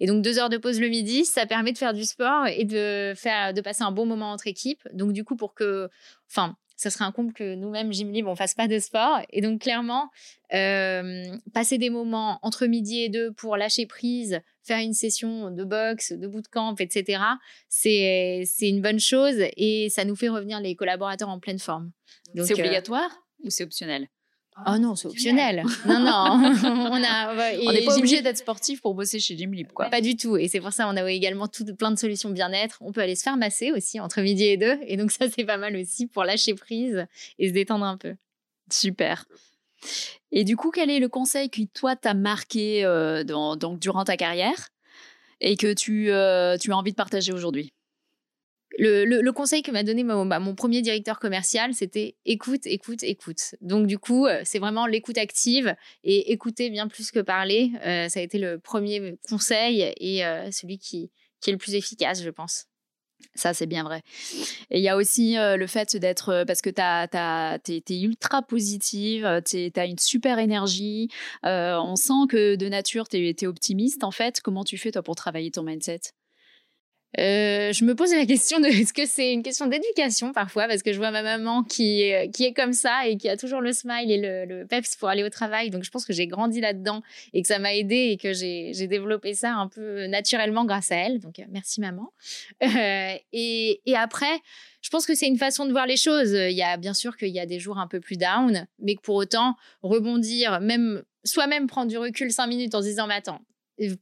Et donc, deux heures de pause le midi, ça permet de faire du sport et de, faire, de passer un bon moment entre équipes. Donc, du coup, pour que. Enfin, ça serait un comble que nous-mêmes, Jim Libre, on fasse pas de sport. Et donc, clairement, passer des moments entre midi et deux pour lâcher prise, faire une session de boxe, de bootcamp, etc., c'est une bonne chose et ça nous fait revenir les collaborateurs en pleine forme. C'est obligatoire ou c'est optionnel? Oh non, c'est optionnel. non, non. on n'est pas obligé d'être sportif pour bosser chez Jim Lib, quoi. Pas du tout. Et c'est pour ça qu'on a également tout, plein de solutions bien-être. On peut aller se faire masser aussi entre midi et deux. Et donc ça, c'est pas mal aussi pour lâcher prise et se détendre un peu. Super. Et du coup, quel est le conseil qui, toi, t'a marqué euh, donc, durant ta carrière et que tu, euh, tu as envie de partager aujourd'hui? Le, conseil que m'a donné bah, mon, premier directeur commercial, c'était écoute, écoute, écoute. Donc du coup, euh, c'est vraiment l'écoute active et écouter bien plus que parler. Euh, ça a été le premier conseil et euh, celui qui, est le plus efficace, je pense. Ça, c'est bien vrai. Et il y a aussi le fait d'être, parce que tu es, ultra positive, tu as une super énergie, on sent que de nature, tu es, optimiste en fait. Comment tu fais toi pour travailler ton mindset? Euh, je me pose la question de est-ce que c'est une question d'éducation parfois? Parce que je vois ma maman qui est, qui est comme ça et qui a toujours le smile et le, le peps pour aller au travail. Donc je pense que j'ai grandi là-dedans et que ça m'a aidé et que j'ai développé ça un peu naturellement grâce à elle. Donc euh, merci maman. Euh, et, et après je pense que c'est une façon de voir les choses. Il y a bien sûr qu'il y a des jours un peu plus down mais que pour autant rebondir même soi-même prendre du recul cinq minutes en se disant mais attends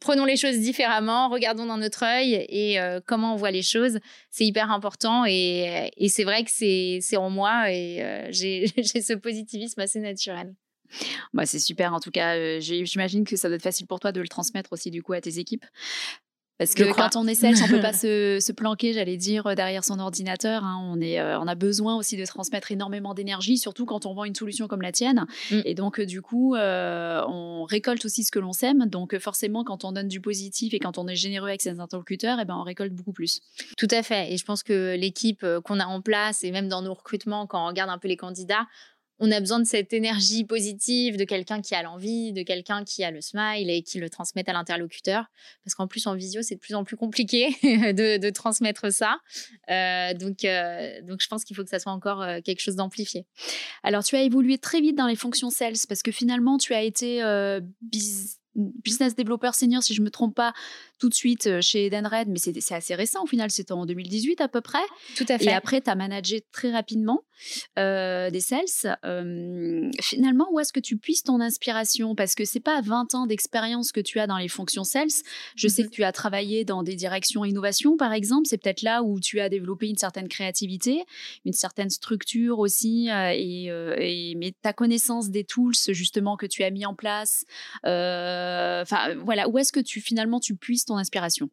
prenons les choses différemment, regardons dans notre œil et euh, comment on voit les choses. C'est hyper important et, c'est vrai que c'est en moi et euh, j'ai ce positivisme assez naturel. Bah, c'est super en tout cas. Euh, j'imagine que ça doit être facile pour toi de le transmettre aussi du coup à tes équipes. Parce que quand on est sales, on peut pas se, planquer, j'allais dire, derrière son ordinateur. Hein. On, est, euh, on a besoin aussi de transmettre énormément d'énergie, surtout quand on vend une solution comme la tienne. Mm. Et donc, euh, du coup, euh, on récolte aussi ce que l'on sème. Donc, forcément, quand on donne du positif et quand on est généreux avec ses interlocuteurs, eh ben, on récolte beaucoup plus. Tout à fait. Et je pense que l'équipe qu'on a en place, et même dans nos recrutements, quand on regarde un peu les candidats, on a besoin de cette énergie positive, de quelqu'un qui a l'envie, de quelqu'un qui a le smile et qui le transmette à l'interlocuteur. Parce qu'en plus, en visio, c'est de plus en plus compliqué de, transmettre ça. Euh, donc, euh, donc, je pense qu'il faut que ça soit encore euh, quelque chose d'amplifié. Alors, tu as évolué très vite dans les fonctions sales parce que finalement, tu as été business developer senior, si je me trompe pas, tout de suite euh, chez Edenred, mais c'est assez récent au final, c'était en 2018 à peu près. Tout à fait. Et après, tu as managé très rapidement euh, des sales. Euh, finalement, où est-ce que tu puisses ton inspiration? Parce que c'est pas 20 ans d'expérience que tu as dans les fonctions sales. Je sais mhm. que tu as travaillé dans des directions innovation, par exemple. C'est peut-être là où tu as développé une certaine créativité, une certaine structure aussi, et, et, mais ta connaissance des tools justement que tu as mis en place. Enfin, voilà, où est-ce que tu finalement tu puisses ton inspiration?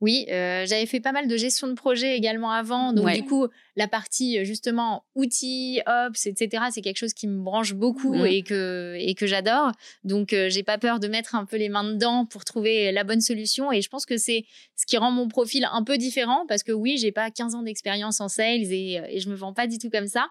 Oui, euh, j'avais fait pas mal de gestion de projet également avant. Donc, du coup, la partie euh, justement outils, ops, etc., c'est quelque chose qui me branche beaucoup mmh. et que, et que j'adore. Donc, euh, j'ai pas peur de mettre un peu les mains dedans pour trouver la bonne solution. Et je pense que c'est ce qui rend mon profil un peu différent parce que oui, j'ai pas 15 ans d'expérience en sales et, et je me vends pas du tout comme ça.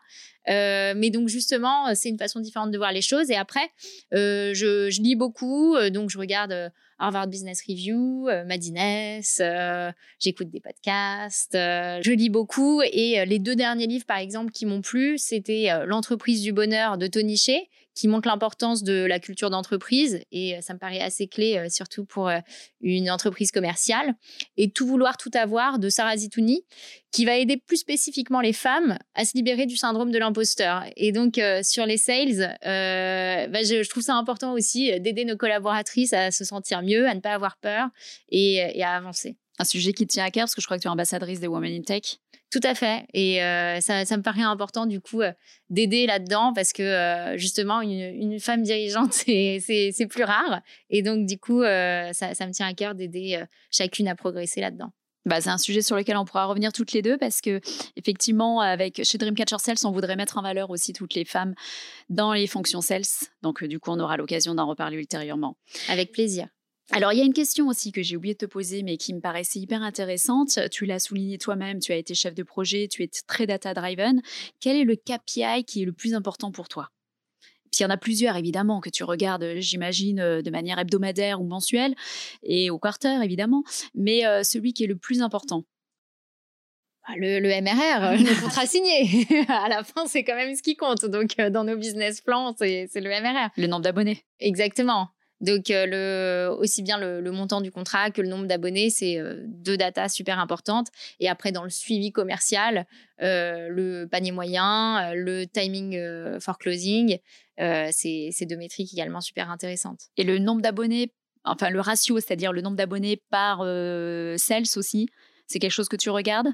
mais donc, justement, c'est une façon différente de voir les choses. Et après, je, je, lis beaucoup. Donc, je regarde Harvard Business Review, euh, Madines, euh, j'écoute des podcasts, euh, je lis beaucoup et les deux derniers livres par exemple qui m'ont plu, c'était L'entreprise du bonheur de Tony Shea qui montre l'importance de la culture d'entreprise et ça me paraît assez clé surtout pour une entreprise commerciale. Et tout vouloir tout avoir de Sarah Zitouni qui va aider plus spécifiquement les femmes à se libérer du syndrome de l'imposteur. Et donc sur les sales bah, je, trouve ça important aussi d'aider nos collaboratrices à se sentir mieux à ne pas avoir peur et, à avancer un sujet qui tient à cœur parce que je crois que tu es ambassadrice des Women in Tech tout à fait. Et euh, ça, me paraît important, du coup, euh, d'aider là-dedans parce que, euh, justement, une, femme dirigeante, c'est plus rare. Et donc, du coup, ça, me tient à cœur d'aider chacune à progresser là-dedans. Bah, c'est un sujet sur lequel on pourra revenir toutes les deux parce que effectivement avec chez Dreamcatcher Sales on voudrait mettre en valeur aussi toutes les femmes dans les fonctions sales donc du coup on aura l'occasion d'en reparler ultérieurement avec plaisir alors, il y a une question aussi que j'ai oublié de te poser, mais qui me paraissait hyper intéressante. Tu l'as souligné toi-même, tu as été chef de projet, tu es très data-driven. Quel est le KPI qui est le plus important pour toi? Puis il y en a plusieurs, évidemment, que tu regardes, j'imagine, euh, de manière hebdomadaire ou mensuelle, et au quarter, évidemment, mais euh, celui qui est le plus important? Ah, le, le, MRR, le contrat signé. à la fin, c'est quand même ce qui compte. Donc, dans nos business plans, c'est le MRR. Le nombre d'abonnés. Exactement. Donc, euh, aussi bien le, montant du contrat que le nombre d'abonnés, c'est euh, deux datas super importantes. Et après, dans le suivi commercial, euh, le panier moyen, le timing for closing, c'est deux métriques également super intéressantes. Et le nombre d'abonnés, enfin le ratio, c'est-à-dire le nombre d'abonnés par sales aussi, c'est quelque chose que tu regardes?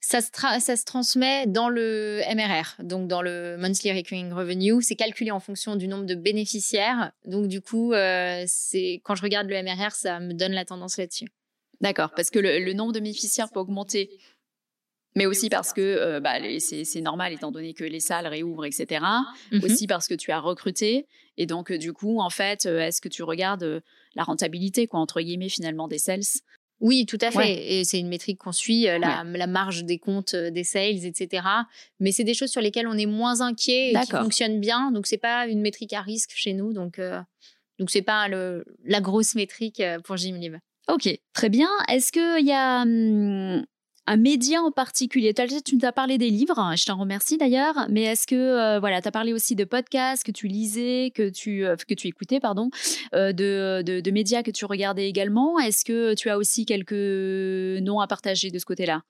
Ça se, ça se, transmet dans le MRR, donc dans le Monthly Recurring Revenue. C'est calculé en fonction du nombre de bénéficiaires. Donc, du coup, euh, c'est quand je regarde le MRR, ça me donne la tendance là-dessus. D'accord, parce que le, nombre de bénéficiaires peut augmenter, mais aussi parce que euh, bah, c'est normal étant donné que les salles réouvrent, etc. Mhm. Aussi parce que tu as recruté. Et donc, du coup, en fait, euh, est-ce que tu regardes la rentabilité, quoi, entre guillemets, finalement, des sales? Oui, tout à fait. Et c'est une métrique qu'on suit, euh, la, marge des comptes euh, des sales, etc. Mais c'est des choses sur lesquelles on est moins inquiet et qui fonctionnent bien. Donc, c'est pas une métrique à risque chez nous. Donc, euh, donc c'est pas le, la grosse métrique pour Gymlib. Ok, très bien. Est-ce qu'il y a hum, un média en particulier. Tu nous as parlé des livres, hein, je t'en remercie d'ailleurs, mais est-ce que euh, voilà, tu as parlé aussi de podcasts que tu lisais, que tu, euh, que tu écoutais, pardon, euh, de, de, médias que tu regardais également? Est-ce que tu as aussi quelques noms à partager de ce côté-là?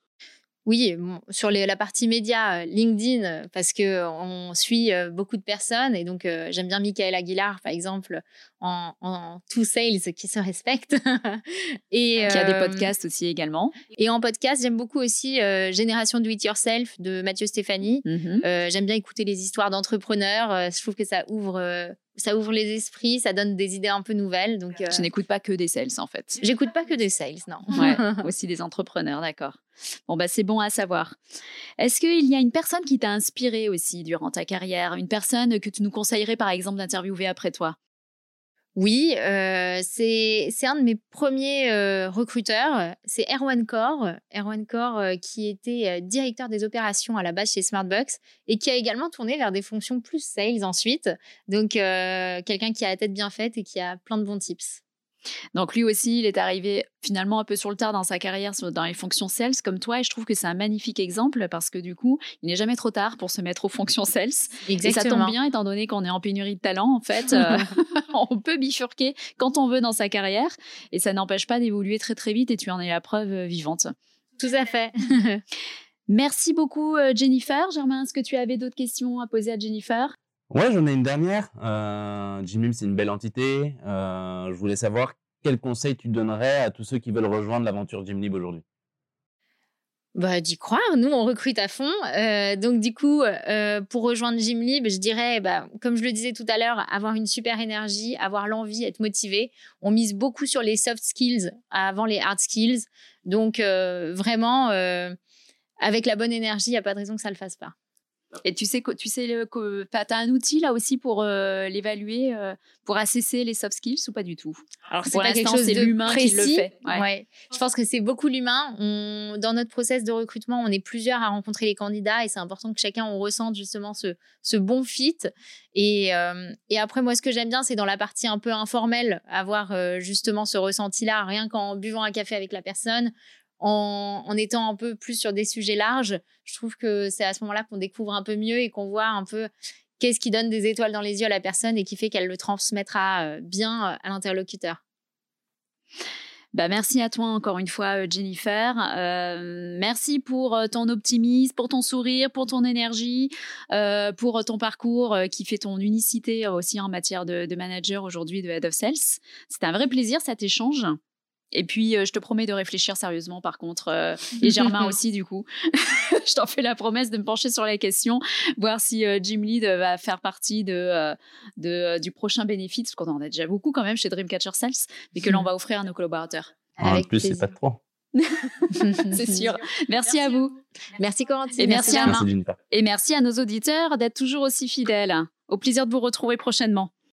Oui, sur la partie média, LinkedIn, parce que on suit beaucoup de personnes et donc j'aime bien Michael Aguilar, par exemple, en, en tout sales qui se respecte. et qui a des podcasts aussi également. Et en podcast, j'aime beaucoup aussi Génération Do It Yourself de Mathieu Stéphanie. Mmh j'aime bien écouter les histoires d'entrepreneurs. je trouve que ça ouvre ça ouvre les esprits, ça donne des idées un peu nouvelles. Donc, je n'écoute pas que des sales en fait. J'écoute pas que des sales, non. Ouais, aussi des entrepreneurs, d'accord. Bon bah c'est bon à savoir. Est-ce qu'il y a une personne qui t'a inspiré aussi durant ta carrière, une personne que tu nous conseillerais par exemple d'interviewer après toi? Oui, euh, c'est un de mes premiers euh, recruteurs. C'est Erwan Core. Erwan Core euh, qui était directeur des opérations à la base chez Smartbox et qui a également tourné vers des fonctions plus sales ensuite. Donc, quelqu'un qui a la tête bien faite et qui a plein de bons tips. Donc lui aussi, il est arrivé finalement un peu sur le tard dans sa carrière dans les fonctions sales comme toi et je trouve que c'est un magnifique exemple parce que du coup, il n'est jamais trop tard pour se mettre aux fonctions sales. Exactement. Et ça tombe bien étant donné qu'on est en pénurie de talent en fait, euh, on peut bifurquer quand on veut dans sa carrière et ça n'empêche pas d'évoluer très très vite et tu en es la preuve euh, vivante. Tout à fait. Merci beaucoup euh, Jennifer. Germain, est-ce que tu avais d'autres questions à poser à Jennifer? Ouais, j'en ai une dernière. Euh, Jimmy, c'est une belle entité. Euh, je voulais savoir quel conseil tu donnerais à tous ceux qui veulent rejoindre l'aventure Jimlib aujourd'hui. Bah, d'y croire. Nous, on recrute à fond. Euh, donc, du coup, euh, pour rejoindre Gymlib, je dirais, bah, comme je le disais tout à l'heure, avoir une super énergie, avoir l'envie, être motivé. On mise beaucoup sur les soft skills avant les hard skills. Donc, vraiment, avec la bonne énergie, il n'y a pas de raison que ça ne le fasse pas. Et tu sais que tu sais que tu as un outil là aussi pour euh, l'évaluer, euh, pour assesser les soft skills ou pas du tout? Alors c'est pas quelque chose de l'humain qui le fait. Ouais. Je pense que c'est beaucoup l'humain. Dans notre process de recrutement, on est plusieurs à rencontrer les candidats et c'est important que chacun on ressente justement ce, ce bon fit. Et, euh, et après moi, ce que j'aime bien, c'est dans la partie un peu informelle, avoir justement ce ressenti-là, rien qu'en buvant un café avec la personne, en, étant un peu plus sur des sujets larges, je trouve que c'est à ce moment-là qu'on découvre un peu mieux et qu'on voit un peu qu'est-ce qui donne des étoiles dans les yeux à la personne et qui fait qu'elle le transmettra euh, bien euh, à l'interlocuteur. Bah, merci à toi encore une fois, euh, Jennifer. merci pour ton optimisme, pour ton sourire, pour ton énergie, pour ton parcours qui fait ton unicité aussi en matière de, de manager aujourd'hui de Head of Sales. C'était un vrai plaisir cet échange. Et puis, euh, je te promets de réfléchir sérieusement, par contre, euh, et Germain aussi, du coup. je t'en fais la promesse de me pencher sur la question, voir si euh, Jim Lead va faire partie de, de du prochain bénéfice, parce qu'on en a déjà beaucoup quand même chez Dreamcatcher Sales, mais que l'on va offrir à nos collaborateurs. en plus, c'est pas trop. c'est sûr. Merci, à vous. Merci Corentine. Et merci, à Et merci à nos auditeurs d'être toujours aussi fidèles. Au plaisir de vous retrouver prochainement.